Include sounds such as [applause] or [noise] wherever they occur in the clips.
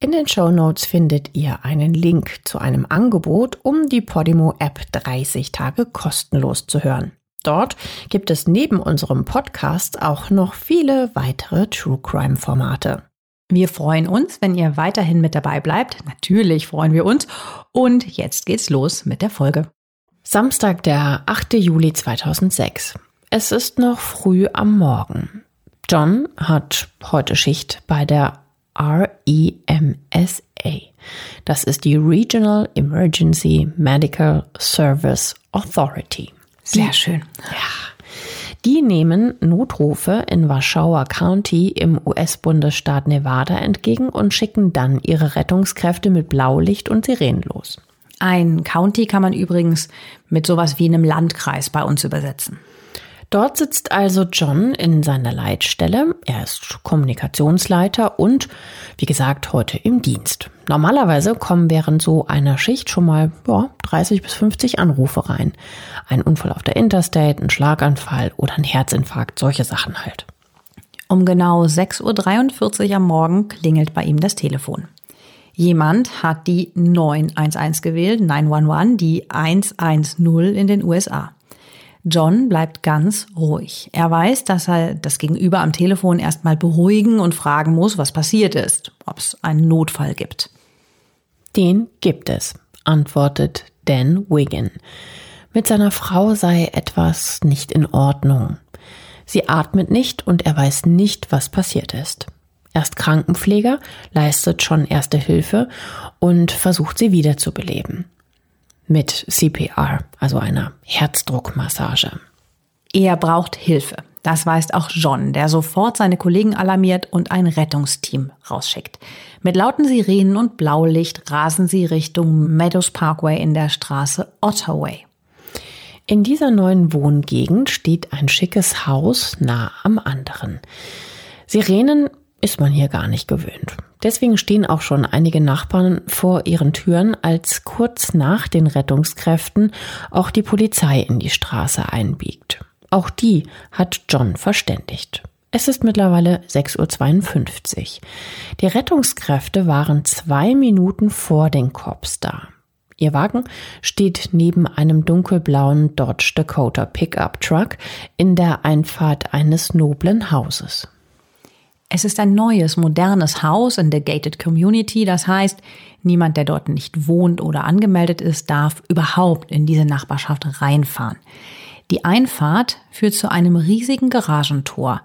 In den Show Notes findet ihr einen Link zu einem Angebot, um die Podimo App 30 Tage kostenlos zu hören. Dort gibt es neben unserem Podcast auch noch viele weitere True Crime Formate. Wir freuen uns, wenn ihr weiterhin mit dabei bleibt. Natürlich freuen wir uns. Und jetzt geht's los mit der Folge. Samstag, der 8. Juli 2006. Es ist noch früh am Morgen. John hat heute Schicht bei der REMSA. Das ist die Regional Emergency Medical Service Authority. Sehr schön. Ja. Die nehmen Notrufe in Warschauer County im US-Bundesstaat Nevada entgegen und schicken dann ihre Rettungskräfte mit Blaulicht und Sirenen los. Ein County kann man übrigens mit sowas wie einem Landkreis bei uns übersetzen. Dort sitzt also John in seiner Leitstelle. Er ist Kommunikationsleiter und, wie gesagt, heute im Dienst. Normalerweise kommen während so einer Schicht schon mal ja, 30 bis 50 Anrufe rein. Ein Unfall auf der Interstate, ein Schlaganfall oder ein Herzinfarkt, solche Sachen halt. Um genau 6.43 Uhr am Morgen klingelt bei ihm das Telefon. Jemand hat die 911 gewählt, 911, die 110 in den USA. John bleibt ganz ruhig. Er weiß, dass er das Gegenüber am Telefon erstmal beruhigen und fragen muss, was passiert ist, ob es einen Notfall gibt. Den gibt es, antwortet Dan Wiggin. Mit seiner Frau sei etwas nicht in Ordnung. Sie atmet nicht und er weiß nicht, was passiert ist. Er ist Krankenpfleger, leistet schon erste Hilfe und versucht sie wiederzubeleben. Mit CPR, also einer Herzdruckmassage. Er braucht Hilfe. Das weiß auch John, der sofort seine Kollegen alarmiert und ein Rettungsteam rausschickt. Mit lauten Sirenen und Blaulicht rasen sie Richtung Meadows Parkway in der Straße Ottaway. In dieser neuen Wohngegend steht ein schickes Haus nah am anderen. Sirenen ist man hier gar nicht gewöhnt. Deswegen stehen auch schon einige Nachbarn vor ihren Türen, als kurz nach den Rettungskräften auch die Polizei in die Straße einbiegt. Auch die hat John verständigt. Es ist mittlerweile 6.52 Uhr. Die Rettungskräfte waren zwei Minuten vor den Cops da. Ihr Wagen steht neben einem dunkelblauen Dodge Dakota Pickup Truck in der Einfahrt eines noblen Hauses. Es ist ein neues, modernes Haus in der Gated Community. Das heißt, niemand, der dort nicht wohnt oder angemeldet ist, darf überhaupt in diese Nachbarschaft reinfahren. Die Einfahrt führt zu einem riesigen Garagentor.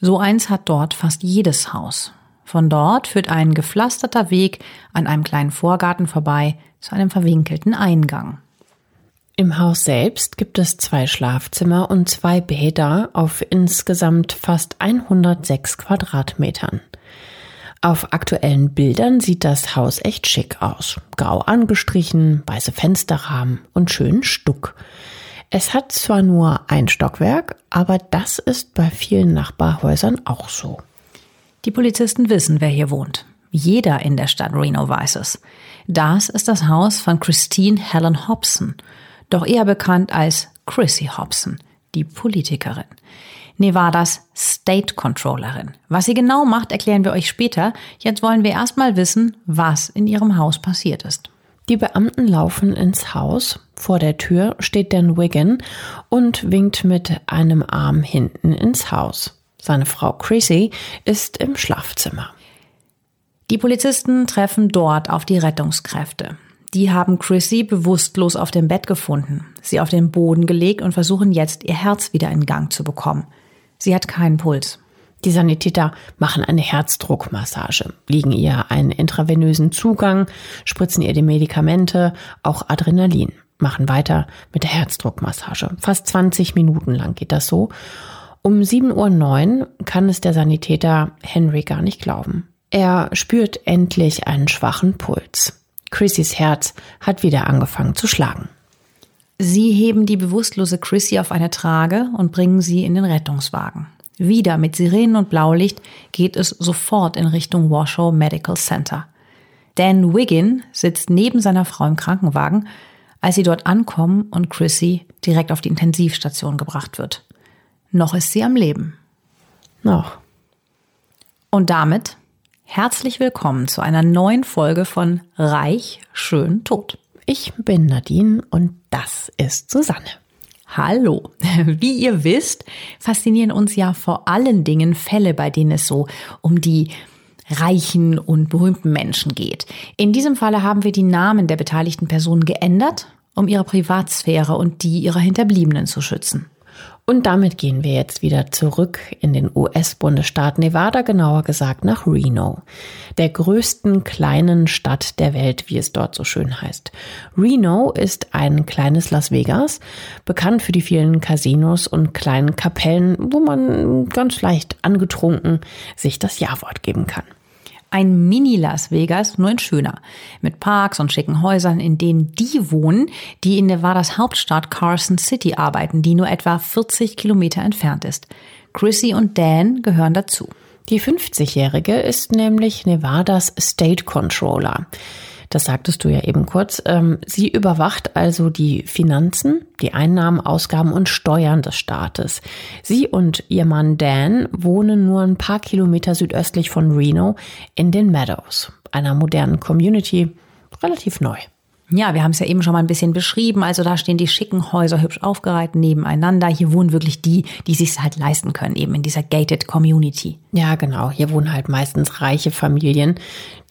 So eins hat dort fast jedes Haus. Von dort führt ein gepflasterter Weg an einem kleinen Vorgarten vorbei zu einem verwinkelten Eingang. Im Haus selbst gibt es zwei Schlafzimmer und zwei Bäder auf insgesamt fast 106 Quadratmetern. Auf aktuellen Bildern sieht das Haus echt schick aus. Grau angestrichen, weiße Fensterrahmen und schönen Stuck. Es hat zwar nur ein Stockwerk, aber das ist bei vielen Nachbarhäusern auch so. Die Polizisten wissen, wer hier wohnt. Jeder in der Stadt Reno weiß es. Das ist das Haus von Christine Helen Hobson doch eher bekannt als Chrissy Hobson, die Politikerin. Nevadas State Controllerin. Was sie genau macht, erklären wir euch später. Jetzt wollen wir erstmal wissen, was in ihrem Haus passiert ist. Die Beamten laufen ins Haus. Vor der Tür steht Dan Wiggin und winkt mit einem Arm hinten ins Haus. Seine Frau Chrissy ist im Schlafzimmer. Die Polizisten treffen dort auf die Rettungskräfte. Die haben Chrissy bewusstlos auf dem Bett gefunden, sie auf den Boden gelegt und versuchen jetzt, ihr Herz wieder in Gang zu bekommen. Sie hat keinen Puls. Die Sanitäter machen eine Herzdruckmassage, liegen ihr einen intravenösen Zugang, spritzen ihr die Medikamente, auch Adrenalin, machen weiter mit der Herzdruckmassage. Fast 20 Minuten lang geht das so. Um 7.09 Uhr kann es der Sanitäter Henry gar nicht glauben. Er spürt endlich einen schwachen Puls. Chrissys Herz hat wieder angefangen zu schlagen. Sie heben die bewusstlose Chrissy auf eine Trage und bringen sie in den Rettungswagen. Wieder mit Sirenen und Blaulicht geht es sofort in Richtung Washoe Medical Center. Dan Wiggin sitzt neben seiner Frau im Krankenwagen, als sie dort ankommen und Chrissy direkt auf die Intensivstation gebracht wird. Noch ist sie am Leben. Noch. Und damit herzlich willkommen zu einer neuen Folge von Reich, schön, tot. Ich bin Nadine und das ist Susanne. Hallo. [laughs] Wie ihr wisst, faszinieren uns ja vor allen Dingen Fälle, bei denen es so um die reichen und berühmten Menschen geht. In diesem Falle haben wir die Namen der beteiligten Personen geändert, um ihre Privatsphäre und die ihrer Hinterbliebenen zu schützen. Und damit gehen wir jetzt wieder zurück in den US-Bundesstaat Nevada, genauer gesagt nach Reno, der größten kleinen Stadt der Welt, wie es dort so schön heißt. Reno ist ein kleines Las Vegas, bekannt für die vielen Casinos und kleinen Kapellen, wo man ganz leicht angetrunken sich das Ja-Wort geben kann. Ein Mini-Las Vegas, nur in schöner. Mit Parks und schicken Häusern, in denen die wohnen, die in Nevadas Hauptstadt Carson City arbeiten, die nur etwa 40 Kilometer entfernt ist. Chrissy und Dan gehören dazu. Die 50-Jährige ist nämlich Nevadas State Controller. Das sagtest du ja eben kurz. Ähm, sie überwacht also die Finanzen, die Einnahmen, Ausgaben und Steuern des Staates. Sie und ihr Mann Dan wohnen nur ein paar Kilometer südöstlich von Reno in den Meadows, einer modernen Community, relativ neu. Ja, wir haben es ja eben schon mal ein bisschen beschrieben. Also da stehen die schicken Häuser hübsch aufgereiht nebeneinander. Hier wohnen wirklich die, die sich halt leisten können, eben in dieser gated Community. Ja, genau. Hier wohnen halt meistens reiche Familien.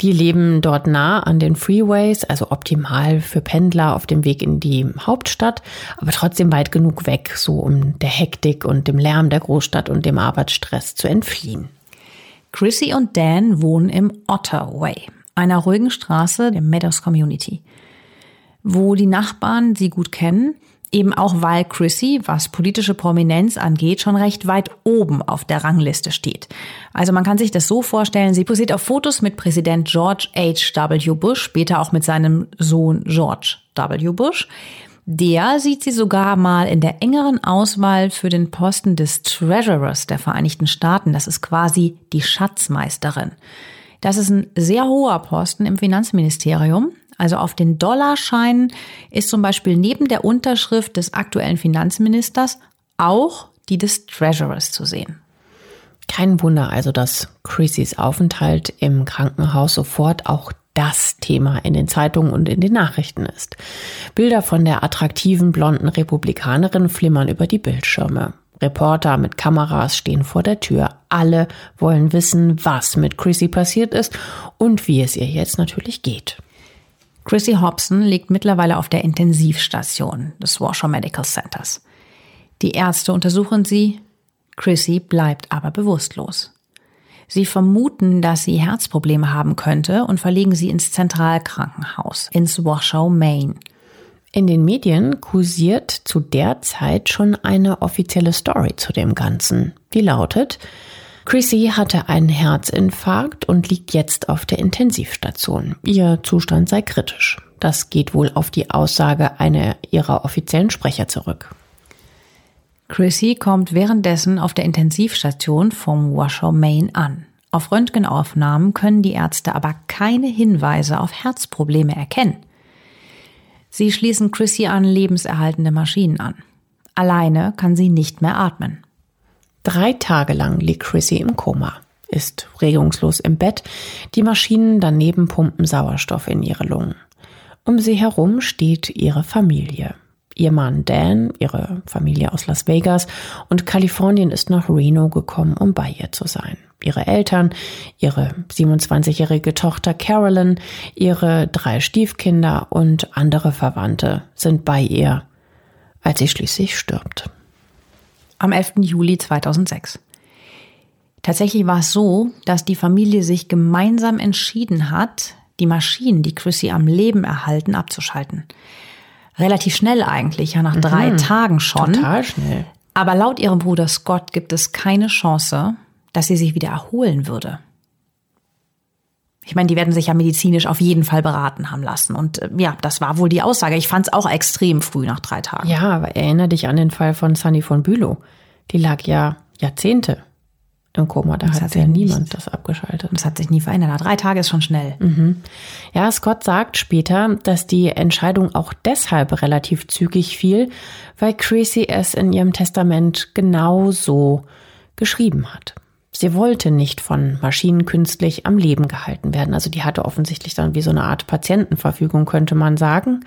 Die leben dort nah an den Freeways, also optimal für Pendler auf dem Weg in die Hauptstadt, aber trotzdem weit genug weg, so um der Hektik und dem Lärm der Großstadt und dem Arbeitsstress zu entfliehen. Chrissy und Dan wohnen im Otter Way, einer ruhigen Straße der Meadows Community wo die Nachbarn sie gut kennen, eben auch weil Chrissy, was politische Prominenz angeht, schon recht weit oben auf der Rangliste steht. Also man kann sich das so vorstellen, sie posiert auf Fotos mit Präsident George H.W. Bush, später auch mit seinem Sohn George W. Bush. Der sieht sie sogar mal in der engeren Auswahl für den Posten des Treasurers der Vereinigten Staaten. Das ist quasi die Schatzmeisterin. Das ist ein sehr hoher Posten im Finanzministerium. Also auf den Dollarscheinen ist zum Beispiel neben der Unterschrift des aktuellen Finanzministers auch die des Treasurers zu sehen. Kein Wunder also, dass Chrissys Aufenthalt im Krankenhaus sofort auch das Thema in den Zeitungen und in den Nachrichten ist. Bilder von der attraktiven blonden Republikanerin flimmern über die Bildschirme. Reporter mit Kameras stehen vor der Tür. Alle wollen wissen, was mit Chrissy passiert ist und wie es ihr jetzt natürlich geht. Chrissy Hobson liegt mittlerweile auf der Intensivstation des Washoe Medical Centers. Die Ärzte untersuchen sie. Chrissy bleibt aber bewusstlos. Sie vermuten, dass sie Herzprobleme haben könnte und verlegen sie ins Zentralkrankenhaus, ins Washoe, Maine. In den Medien kursiert zu der Zeit schon eine offizielle Story zu dem Ganzen. Die lautet, Chrissy hatte einen Herzinfarkt und liegt jetzt auf der Intensivstation. Ihr Zustand sei kritisch. Das geht wohl auf die Aussage einer ihrer offiziellen Sprecher zurück. Chrissy kommt währenddessen auf der Intensivstation vom Washoe Main an. Auf Röntgenaufnahmen können die Ärzte aber keine Hinweise auf Herzprobleme erkennen. Sie schließen Chrissy an lebenserhaltende Maschinen an. Alleine kann sie nicht mehr atmen. Drei Tage lang liegt Chrissy im Koma, ist regungslos im Bett, die Maschinen daneben pumpen Sauerstoff in ihre Lungen. Um sie herum steht ihre Familie. Ihr Mann Dan, ihre Familie aus Las Vegas und Kalifornien ist nach Reno gekommen, um bei ihr zu sein. Ihre Eltern, ihre 27-jährige Tochter Carolyn, ihre drei Stiefkinder und andere Verwandte sind bei ihr, als sie schließlich stirbt am 11. Juli 2006. Tatsächlich war es so, dass die Familie sich gemeinsam entschieden hat, die Maschinen, die Chrissy am Leben erhalten, abzuschalten. Relativ schnell eigentlich, ja nach mhm. drei Tagen schon. Total schnell. Aber laut ihrem Bruder Scott gibt es keine Chance, dass sie sich wieder erholen würde. Ich meine, die werden sich ja medizinisch auf jeden Fall beraten haben lassen. Und äh, ja, das war wohl die Aussage. Ich fand es auch extrem früh nach drei Tagen. Ja, aber erinnere dich an den Fall von Sunny von Bülow. Die lag ja Jahrzehnte im Koma. Da das hat, ja niemand nicht, das abgeschaltet. Das hat sich nie verändert. Drei Tage ist schon schnell. Mhm. Ja, Scott sagt später, dass die Entscheidung auch deshalb relativ zügig fiel, weil Chrissy es in ihrem Testament genauso geschrieben hat. Sie wollte nicht von Maschinen künstlich am Leben gehalten werden. Also die hatte offensichtlich dann wie so eine Art Patientenverfügung, könnte man sagen.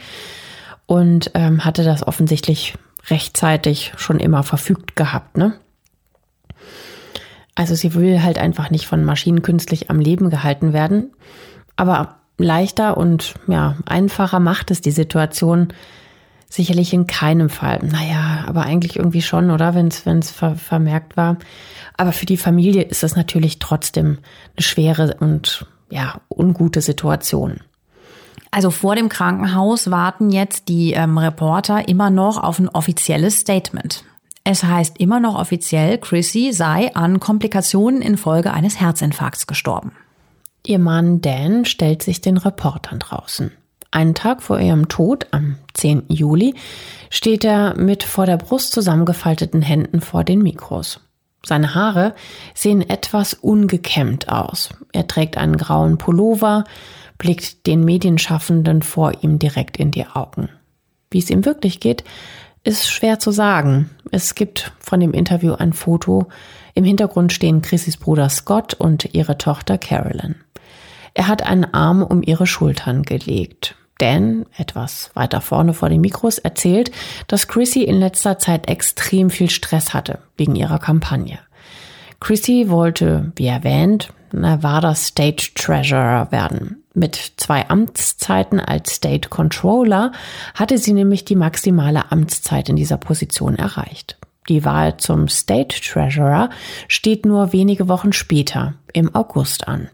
Und ähm, hatte das offensichtlich rechtzeitig schon immer verfügt gehabt, ne? Also sie will halt einfach nicht von Maschinen künstlich am Leben gehalten werden. Aber leichter und ja, einfacher macht es die Situation sicherlich in keinem Fall. Naja, aber eigentlich irgendwie schon, oder? Wenn es ver vermerkt war. Aber für die Familie ist es natürlich trotzdem eine schwere und ja, ungute Situation. Also vor dem Krankenhaus warten jetzt die ähm, Reporter immer noch auf ein offizielles Statement. Es heißt immer noch offiziell, Chrissy sei an Komplikationen infolge eines Herzinfarkts gestorben. Ihr Mann Dan stellt sich den Reportern draußen. Einen Tag vor ihrem Tod, am 10. Juli, steht er mit vor der Brust zusammengefalteten Händen vor den Mikros. Seine Haare sehen etwas ungekämmt aus. Er trägt einen grauen Pullover, blickt den Medienschaffenden vor ihm direkt in die Augen. Wie es ihm wirklich geht, ist schwer zu sagen. Es gibt von dem Interview ein Foto. Im Hintergrund stehen Chrissys Bruder Scott und ihre Tochter Carolyn. Er hat einen Arm um ihre Schultern gelegt. Dan, etwas weiter vorne vor den Mikros, erzählt, dass Chrissy in letzter Zeit extrem viel Stress hatte wegen ihrer Kampagne. Chrissy wollte, wie erwähnt, Nevada State Treasurer werden. Mit zwei Amtszeiten als State Controller hatte sie nämlich die maximale Amtszeit in dieser Position erreicht. Die Wahl zum State Treasurer steht nur wenige Wochen später, im August an.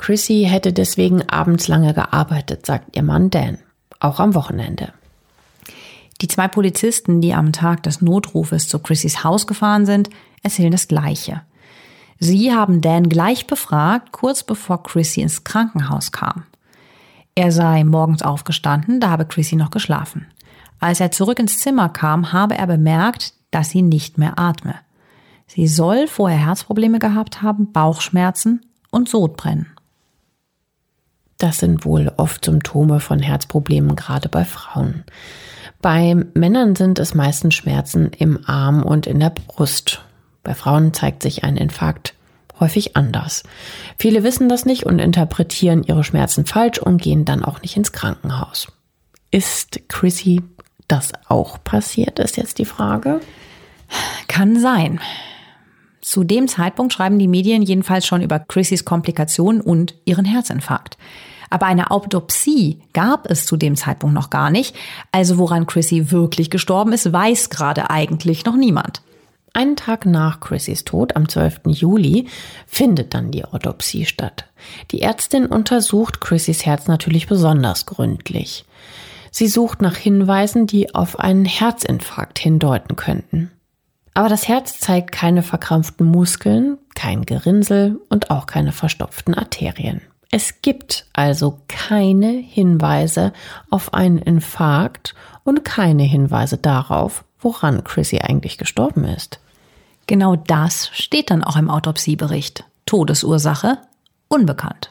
Chrissy hätte deswegen abends lange gearbeitet, sagt ihr Mann Dan, auch am Wochenende. Die zwei Polizisten, die am Tag des Notrufes zu Chrissys Haus gefahren sind, erzählen das Gleiche. Sie haben Dan gleich befragt, kurz bevor Chrissy ins Krankenhaus kam. Er sei morgens aufgestanden, da habe Chrissy noch geschlafen. Als er zurück ins Zimmer kam, habe er bemerkt, dass sie nicht mehr atme. Sie soll vorher Herzprobleme gehabt haben, Bauchschmerzen und Sodbrennen. Das sind wohl oft Symptome von Herzproblemen, gerade bei Frauen. Bei Männern sind es meistens Schmerzen im Arm und in der Brust. Bei Frauen zeigt sich ein Infarkt häufig anders. Viele wissen das nicht und interpretieren ihre Schmerzen falsch und gehen dann auch nicht ins Krankenhaus. Ist Chrissy das auch passiert, ist jetzt die Frage. Kann sein. Zu dem Zeitpunkt schreiben die Medien jedenfalls schon über Chrissys Komplikationen und ihren Herzinfarkt. Aber eine Autopsie gab es zu dem Zeitpunkt noch gar nicht. Also woran Chrissy wirklich gestorben ist, weiß gerade eigentlich noch niemand. Einen Tag nach Chrissys Tod, am 12. Juli, findet dann die Autopsie statt. Die Ärztin untersucht Chrissys Herz natürlich besonders gründlich. Sie sucht nach Hinweisen, die auf einen Herzinfarkt hindeuten könnten. Aber das Herz zeigt keine verkrampften Muskeln, kein Gerinnsel und auch keine verstopften Arterien. Es gibt also keine Hinweise auf einen Infarkt und keine Hinweise darauf, woran Chrissy eigentlich gestorben ist. Genau das steht dann auch im Autopsiebericht. Todesursache unbekannt.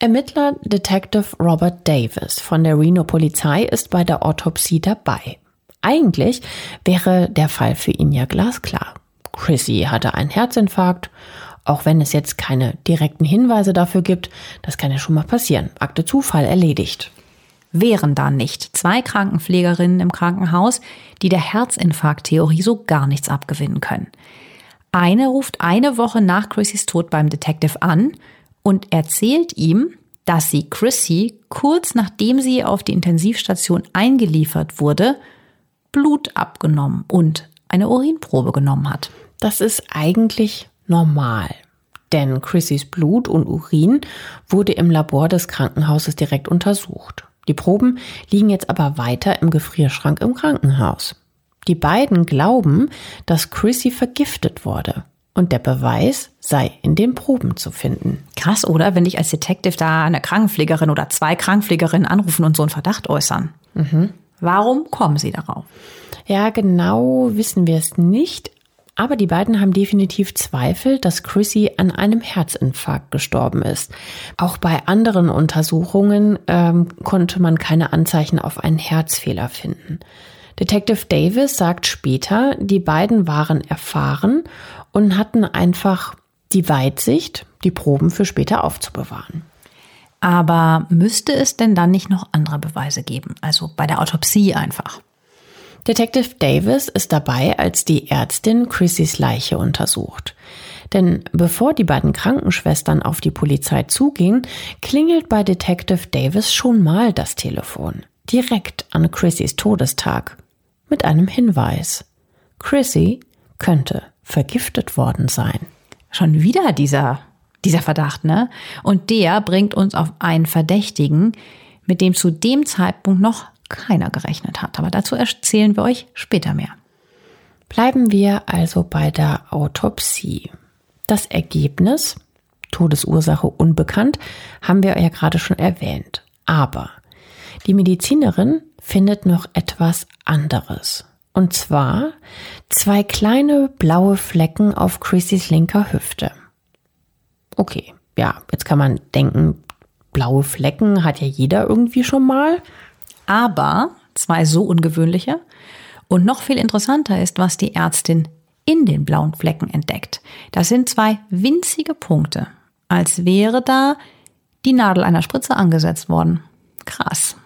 Ermittler Detective Robert Davis von der Reno Polizei ist bei der Autopsie dabei. Eigentlich wäre der Fall für ihn ja glasklar. Chrissy hatte einen Herzinfarkt, auch wenn es jetzt keine direkten Hinweise dafür gibt, das kann ja schon mal passieren. Akte Zufall erledigt wären da nicht zwei Krankenpflegerinnen im Krankenhaus, die der Herzinfarkttheorie so gar nichts abgewinnen können. Eine ruft eine Woche nach Chrissys Tod beim Detective an und erzählt ihm, dass sie Chrissy kurz nachdem sie auf die Intensivstation eingeliefert wurde, Blut abgenommen und eine Urinprobe genommen hat. Das ist eigentlich normal. Denn Chrissys Blut und Urin wurde im Labor des Krankenhauses direkt untersucht. Die Proben liegen jetzt aber weiter im Gefrierschrank im Krankenhaus. Die beiden glauben, dass Chrissy vergiftet wurde. und der Beweis sei in den Proben zu finden. Krass, oder? Wenn ich als Detective da eine Krankenpflegerin oder zwei Krankenpflegerinnen anrufen und so einen Verdacht äußern. Mhm. Warum kommen sie darauf? Ja, genau wissen wir es nicht, aber die beiden haben definitiv Zweifel, dass Chrissy an einem Herzinfarkt gestorben ist. Auch bei anderen Untersuchungen ähm, konnte man keine Anzeichen auf einen Herzfehler finden. Detective Davis sagt später, die beiden waren erfahren und hatten einfach die Weitsicht, die Proben für später aufzubewahren. Aber müsste es denn dann nicht noch andere Beweise geben? Also bei der Autopsie einfach. Detective Davis ist dabei, als die Ärztin Chrissys Leiche untersucht. Denn bevor die beiden Krankenschwestern auf die Polizei zugehen, klingelt bei Detective Davis schon mal das Telefon. Direkt an Chrissys Todestag. Mit einem Hinweis. Chrissy könnte vergiftet worden sein. Schon wieder dieser, dieser Verdacht, ne? Und der bringt uns auf einen Verdächtigen, mit dem zu dem Zeitpunkt noch keiner gerechnet hat. Aber dazu erzählen wir euch später mehr. Bleiben wir also bei der Autopsie. Das Ergebnis, Todesursache unbekannt, haben wir ja gerade schon erwähnt. Aber die Medizinerin findet noch etwas anderes. Und zwar zwei kleine blaue Flecken auf Chrissys linker Hüfte. Okay, ja, jetzt kann man denken, blaue Flecken hat ja jeder irgendwie schon mal aber zwei so ungewöhnliche. Und noch viel interessanter ist, was die Ärztin in den blauen Flecken entdeckt. Das sind zwei winzige Punkte, als wäre da die Nadel einer Spritze angesetzt worden. Krass.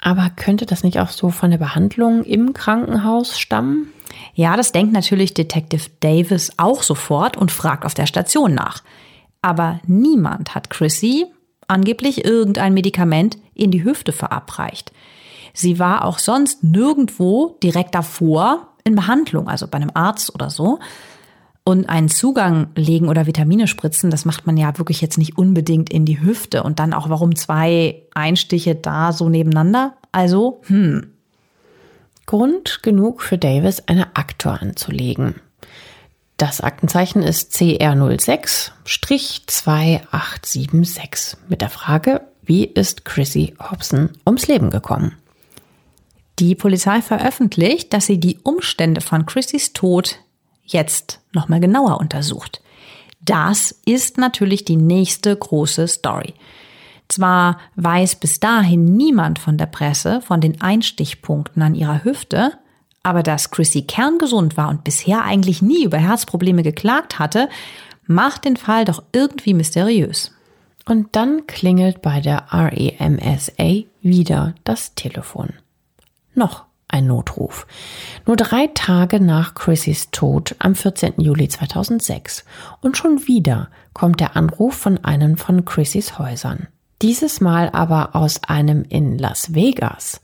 Aber könnte das nicht auch so von der Behandlung im Krankenhaus stammen? Ja, das denkt natürlich Detective Davis auch sofort und fragt auf der Station nach. Aber niemand hat Chrissy angeblich irgendein Medikament in die Hüfte verabreicht. Sie war auch sonst nirgendwo direkt davor in Behandlung, also bei einem Arzt oder so. Und einen Zugang legen oder Vitamine spritzen, das macht man ja wirklich jetzt nicht unbedingt in die Hüfte. Und dann auch, warum zwei Einstiche da so nebeneinander? Also, hm. Grund genug für Davis, eine Aktor anzulegen. Das Aktenzeichen ist CR06-2876 mit der Frage, wie ist Chrissy Hobson ums Leben gekommen? Die Polizei veröffentlicht, dass sie die Umstände von Chrissys Tod jetzt nochmal genauer untersucht. Das ist natürlich die nächste große Story. Zwar weiß bis dahin niemand von der Presse von den Einstichpunkten an ihrer Hüfte, aber dass Chrissy kerngesund war und bisher eigentlich nie über Herzprobleme geklagt hatte, macht den Fall doch irgendwie mysteriös. Und dann klingelt bei der REMSA wieder das Telefon. Noch ein Notruf. Nur drei Tage nach Chrissys Tod am 14. Juli 2006. Und schon wieder kommt der Anruf von einem von Chrissys Häusern. Dieses Mal aber aus einem in Las Vegas.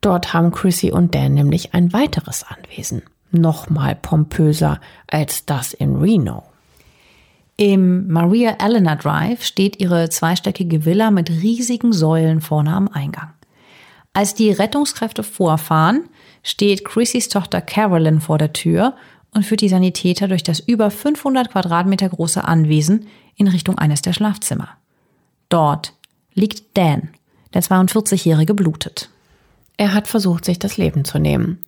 Dort haben Chrissy und Dan nämlich ein weiteres Anwesen. Nochmal pompöser als das in Reno. Im Maria Elena Drive steht ihre zweistöckige Villa mit riesigen Säulen vorne am Eingang. Als die Rettungskräfte vorfahren, steht Chrissys Tochter Carolyn vor der Tür und führt die Sanitäter durch das über 500 Quadratmeter große Anwesen in Richtung eines der Schlafzimmer. Dort liegt Dan, der 42-Jährige blutet. Er hat versucht, sich das Leben zu nehmen.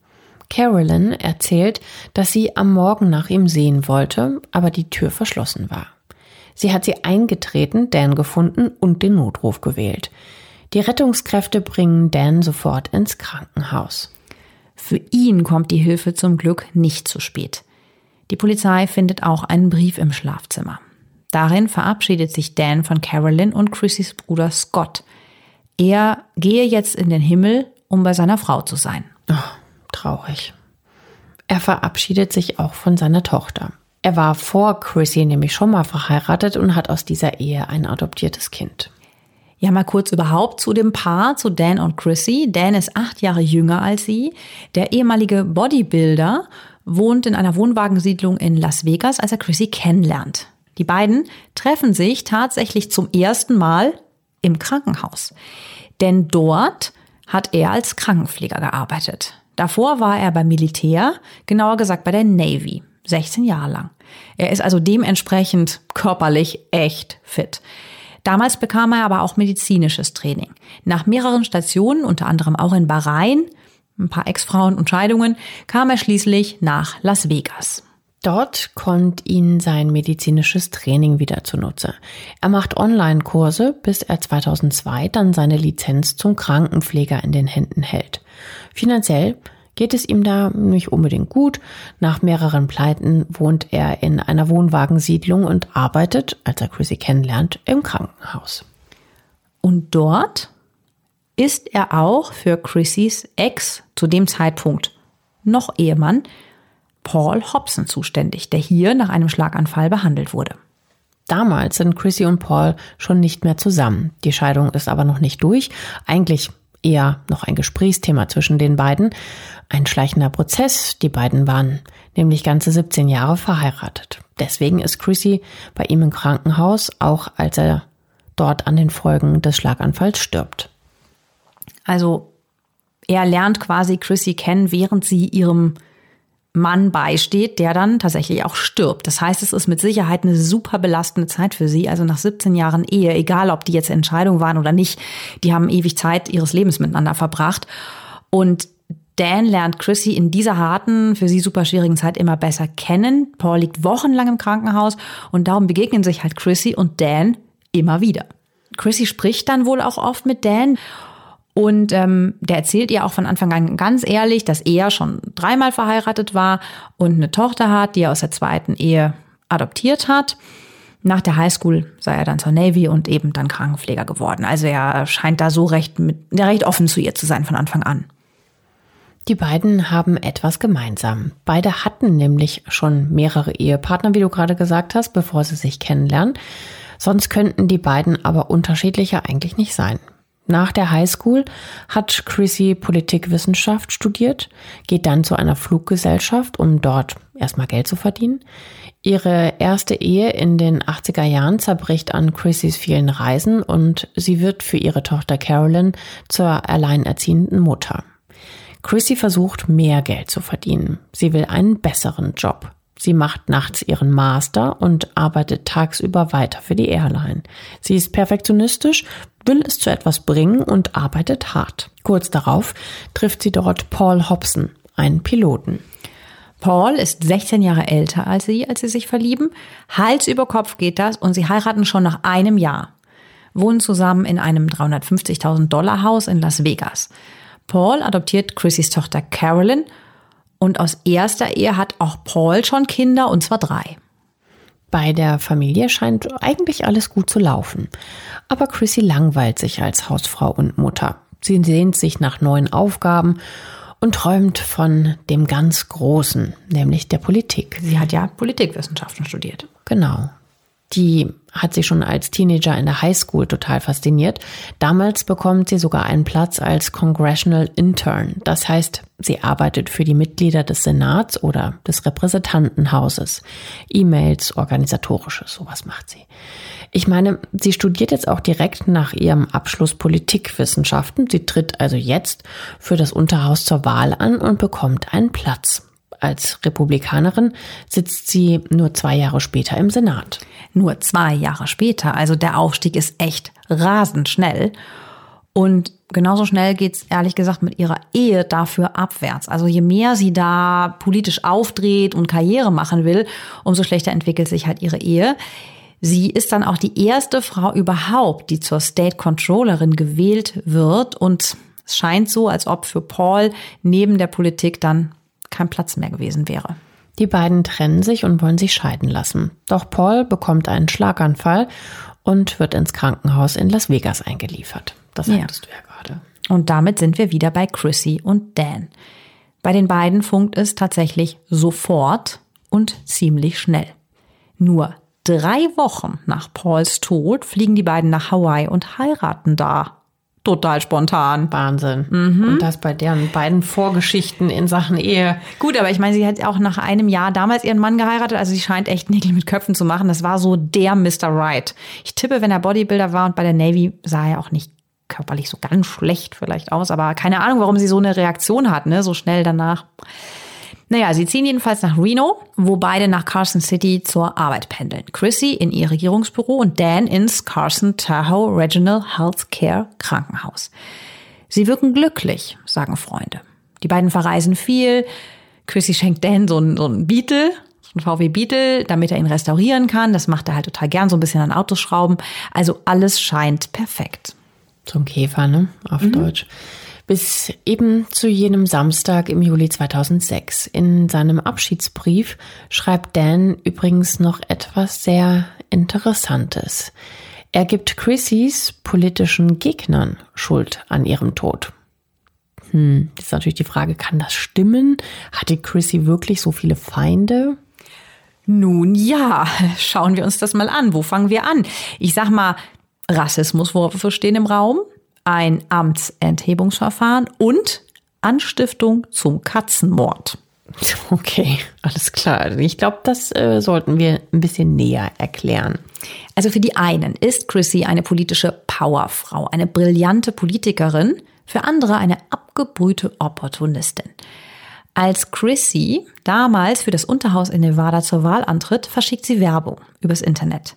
Carolyn erzählt, dass sie am Morgen nach ihm sehen wollte, aber die Tür verschlossen war. Sie hat sie eingetreten, Dan gefunden und den Notruf gewählt. Die Rettungskräfte bringen Dan sofort ins Krankenhaus. Für ihn kommt die Hilfe zum Glück nicht zu spät. Die Polizei findet auch einen Brief im Schlafzimmer. Darin verabschiedet sich Dan von Carolyn und Chrissys Bruder Scott. Er gehe jetzt in den Himmel, um bei seiner Frau zu sein. Oh, traurig. Er verabschiedet sich auch von seiner Tochter. Er war vor Chrissy nämlich schon mal verheiratet und hat aus dieser Ehe ein adoptiertes Kind. Ja, mal kurz überhaupt zu dem Paar, zu Dan und Chrissy. Dan ist acht Jahre jünger als sie. Der ehemalige Bodybuilder wohnt in einer Wohnwagensiedlung in Las Vegas, als er Chrissy kennenlernt. Die beiden treffen sich tatsächlich zum ersten Mal im Krankenhaus. Denn dort hat er als Krankenpfleger gearbeitet. Davor war er beim Militär, genauer gesagt bei der Navy, 16 Jahre lang. Er ist also dementsprechend körperlich echt fit. Damals bekam er aber auch medizinisches Training. Nach mehreren Stationen, unter anderem auch in Bahrain, ein paar Ex-Frauen und Scheidungen, kam er schließlich nach Las Vegas. Dort kommt ihn sein medizinisches Training wieder zunutze. Er macht Online-Kurse, bis er 2002 dann seine Lizenz zum Krankenpfleger in den Händen hält. Finanziell geht es ihm da nicht unbedingt gut. Nach mehreren Pleiten wohnt er in einer Wohnwagensiedlung und arbeitet, als er Chrissy kennenlernt, im Krankenhaus. Und dort ist er auch für Chrissys Ex, zu dem Zeitpunkt noch Ehemann, Paul Hobson zuständig, der hier nach einem Schlaganfall behandelt wurde. Damals sind Chrissy und Paul schon nicht mehr zusammen. Die Scheidung ist aber noch nicht durch. Eigentlich eher noch ein Gesprächsthema zwischen den beiden. Ein schleichender Prozess. Die beiden waren nämlich ganze 17 Jahre verheiratet. Deswegen ist Chrissy bei ihm im Krankenhaus, auch als er dort an den Folgen des Schlaganfalls stirbt. Also er lernt quasi Chrissy kennen, während sie ihrem Mann beisteht, der dann tatsächlich auch stirbt. Das heißt, es ist mit Sicherheit eine super belastende Zeit für sie. Also nach 17 Jahren Ehe, egal ob die jetzt Entscheidungen waren oder nicht, die haben ewig Zeit ihres Lebens miteinander verbracht. Und Dan lernt Chrissy in dieser harten, für sie super schwierigen Zeit immer besser kennen. Paul liegt wochenlang im Krankenhaus und darum begegnen sich halt Chrissy und Dan immer wieder. Chrissy spricht dann wohl auch oft mit Dan und ähm, der erzählt ihr auch von Anfang an ganz ehrlich, dass er schon dreimal verheiratet war und eine Tochter hat, die er aus der zweiten Ehe adoptiert hat. Nach der Highschool sei er dann zur Navy und eben dann Krankenpfleger geworden. Also er scheint da so recht, mit, recht offen zu ihr zu sein von Anfang an. Die beiden haben etwas gemeinsam. Beide hatten nämlich schon mehrere Ehepartner, wie du gerade gesagt hast, bevor sie sich kennenlernen. Sonst könnten die beiden aber unterschiedlicher eigentlich nicht sein. Nach der Highschool hat Chrissy Politikwissenschaft studiert, geht dann zu einer Fluggesellschaft, um dort erstmal Geld zu verdienen. Ihre erste Ehe in den 80er Jahren zerbricht an Chrissys vielen Reisen und sie wird für ihre Tochter Carolyn zur alleinerziehenden Mutter. Chrissy versucht mehr Geld zu verdienen. Sie will einen besseren Job. Sie macht nachts ihren Master und arbeitet tagsüber weiter für die Airline. Sie ist perfektionistisch, will es zu etwas bringen und arbeitet hart. Kurz darauf trifft sie dort Paul Hobson, einen Piloten. Paul ist 16 Jahre älter als sie, als sie sich verlieben. Hals über Kopf geht das und sie heiraten schon nach einem Jahr. Wohnen zusammen in einem 350.000 Dollar Haus in Las Vegas. Paul adoptiert Chrissys Tochter Carolyn und aus erster Ehe hat auch Paul schon Kinder, und zwar drei. Bei der Familie scheint eigentlich alles gut zu laufen. Aber Chrissy langweilt sich als Hausfrau und Mutter. Sie sehnt sich nach neuen Aufgaben und träumt von dem ganz Großen, nämlich der Politik. Sie hat ja Politikwissenschaften studiert. Genau. Die hat sie schon als Teenager in der Highschool total fasziniert. Damals bekommt sie sogar einen Platz als Congressional Intern. Das heißt, sie arbeitet für die Mitglieder des Senats oder des Repräsentantenhauses. E-Mails, organisatorisches, sowas macht sie. Ich meine, sie studiert jetzt auch direkt nach ihrem Abschluss Politikwissenschaften. Sie tritt also jetzt für das Unterhaus zur Wahl an und bekommt einen Platz als Republikanerin sitzt sie nur zwei Jahre später im Senat. Nur zwei Jahre später. Also der Aufstieg ist echt rasend schnell. Und genauso schnell geht's ehrlich gesagt mit ihrer Ehe dafür abwärts. Also je mehr sie da politisch aufdreht und Karriere machen will, umso schlechter entwickelt sich halt ihre Ehe. Sie ist dann auch die erste Frau überhaupt, die zur State Controllerin gewählt wird. Und es scheint so, als ob für Paul neben der Politik dann kein Platz mehr gewesen wäre. Die beiden trennen sich und wollen sich scheiden lassen. Doch Paul bekommt einen Schlaganfall und wird ins Krankenhaus in Las Vegas eingeliefert. Das sagtest ja. du ja gerade. Und damit sind wir wieder bei Chrissy und Dan. Bei den beiden funkt es tatsächlich sofort und ziemlich schnell. Nur drei Wochen nach Pauls Tod fliegen die beiden nach Hawaii und heiraten da total spontan. Wahnsinn. Mhm. Und das bei deren beiden Vorgeschichten in Sachen Ehe. Gut, aber ich meine, sie hat auch nach einem Jahr damals ihren Mann geheiratet, also sie scheint echt Nägel mit Köpfen zu machen. Das war so der Mr. Right. Ich tippe, wenn er Bodybuilder war und bei der Navy sah er auch nicht körperlich so ganz schlecht vielleicht aus, aber keine Ahnung, warum sie so eine Reaktion hat, ne, so schnell danach. Naja, sie ziehen jedenfalls nach Reno, wo beide nach Carson City zur Arbeit pendeln. Chrissy in ihr Regierungsbüro und Dan ins Carson Tahoe Regional Healthcare Krankenhaus. Sie wirken glücklich, sagen Freunde. Die beiden verreisen viel. Chrissy schenkt Dan so einen, so einen Beetle, so einen VW Beetle, damit er ihn restaurieren kann. Das macht er halt total gern, so ein bisschen an Autos schrauben. Also alles scheint perfekt. Zum Käfer, ne? Auf mhm. Deutsch bis eben zu jenem Samstag im Juli 2006. In seinem Abschiedsbrief schreibt Dan übrigens noch etwas sehr Interessantes. Er gibt Chrissys politischen Gegnern Schuld an ihrem Tod. Hm, ist natürlich die Frage, kann das stimmen? Hatte Chrissy wirklich so viele Feinde? Nun ja, schauen wir uns das mal an. Wo fangen wir an? Ich sag mal, Rassismusvorwürfe stehen im Raum ein Amtsenthebungsverfahren und Anstiftung zum Katzenmord. [laughs] Okay, alles klar. Ich glaube, das äh, sollten wir ein bisschen näher erklären. Also für die einen ist Chrissy eine politische Powerfrau, eine brillante Politikerin, für andere eine abgebrühte Opportunistin. Als Chrissy damals für das Unterhaus in Nevada zur Wahl antritt, verschickt sie Werbung übers Internet.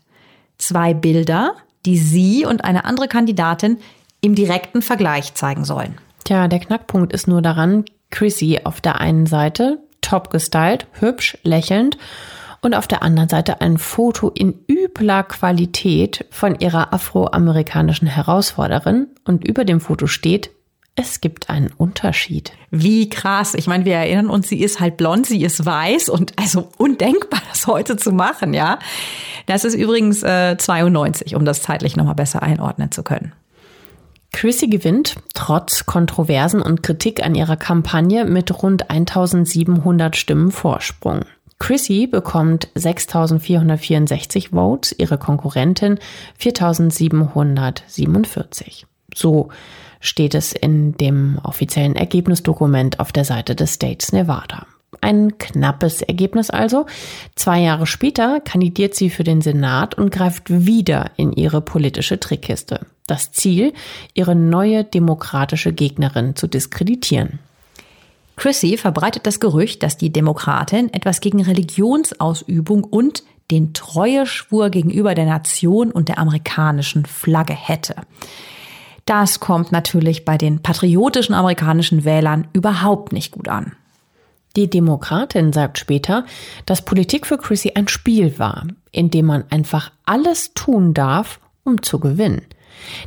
Zwei Bilder, die sie und eine andere Kandidatin im direkten Vergleich zeigen sollen. Tja, der Knackpunkt ist nur daran, Chrissy auf der einen Seite, top gestylt, hübsch, lächelnd und auf der anderen Seite ein Foto in übler Qualität von ihrer afroamerikanischen Herausforderin und über dem Foto steht, es gibt einen Unterschied. Wie krass. Ich meine, wir erinnern uns, sie ist halt blond, sie ist weiß und also undenkbar, das heute zu machen, ja. Das ist übrigens äh, 92, um das zeitlich nochmal besser einordnen zu können. Chrissy gewinnt trotz Kontroversen und Kritik an ihrer Kampagne mit rund 1700 Stimmen Vorsprung. Chrissy bekommt 6464 Votes, ihre Konkurrentin 4747. So steht es in dem offiziellen Ergebnisdokument auf der Seite des States Nevada. Ein knappes Ergebnis also. Zwei Jahre später kandidiert sie für den Senat und greift wieder in ihre politische Trickkiste. Das Ziel, ihre neue demokratische Gegnerin zu diskreditieren. Chrissy verbreitet das Gerücht, dass die Demokratin etwas gegen Religionsausübung und den Treueschwur gegenüber der Nation und der amerikanischen Flagge hätte. Das kommt natürlich bei den patriotischen amerikanischen Wählern überhaupt nicht gut an. Die Demokratin sagt später, dass Politik für Chrissy ein Spiel war, in dem man einfach alles tun darf, um zu gewinnen.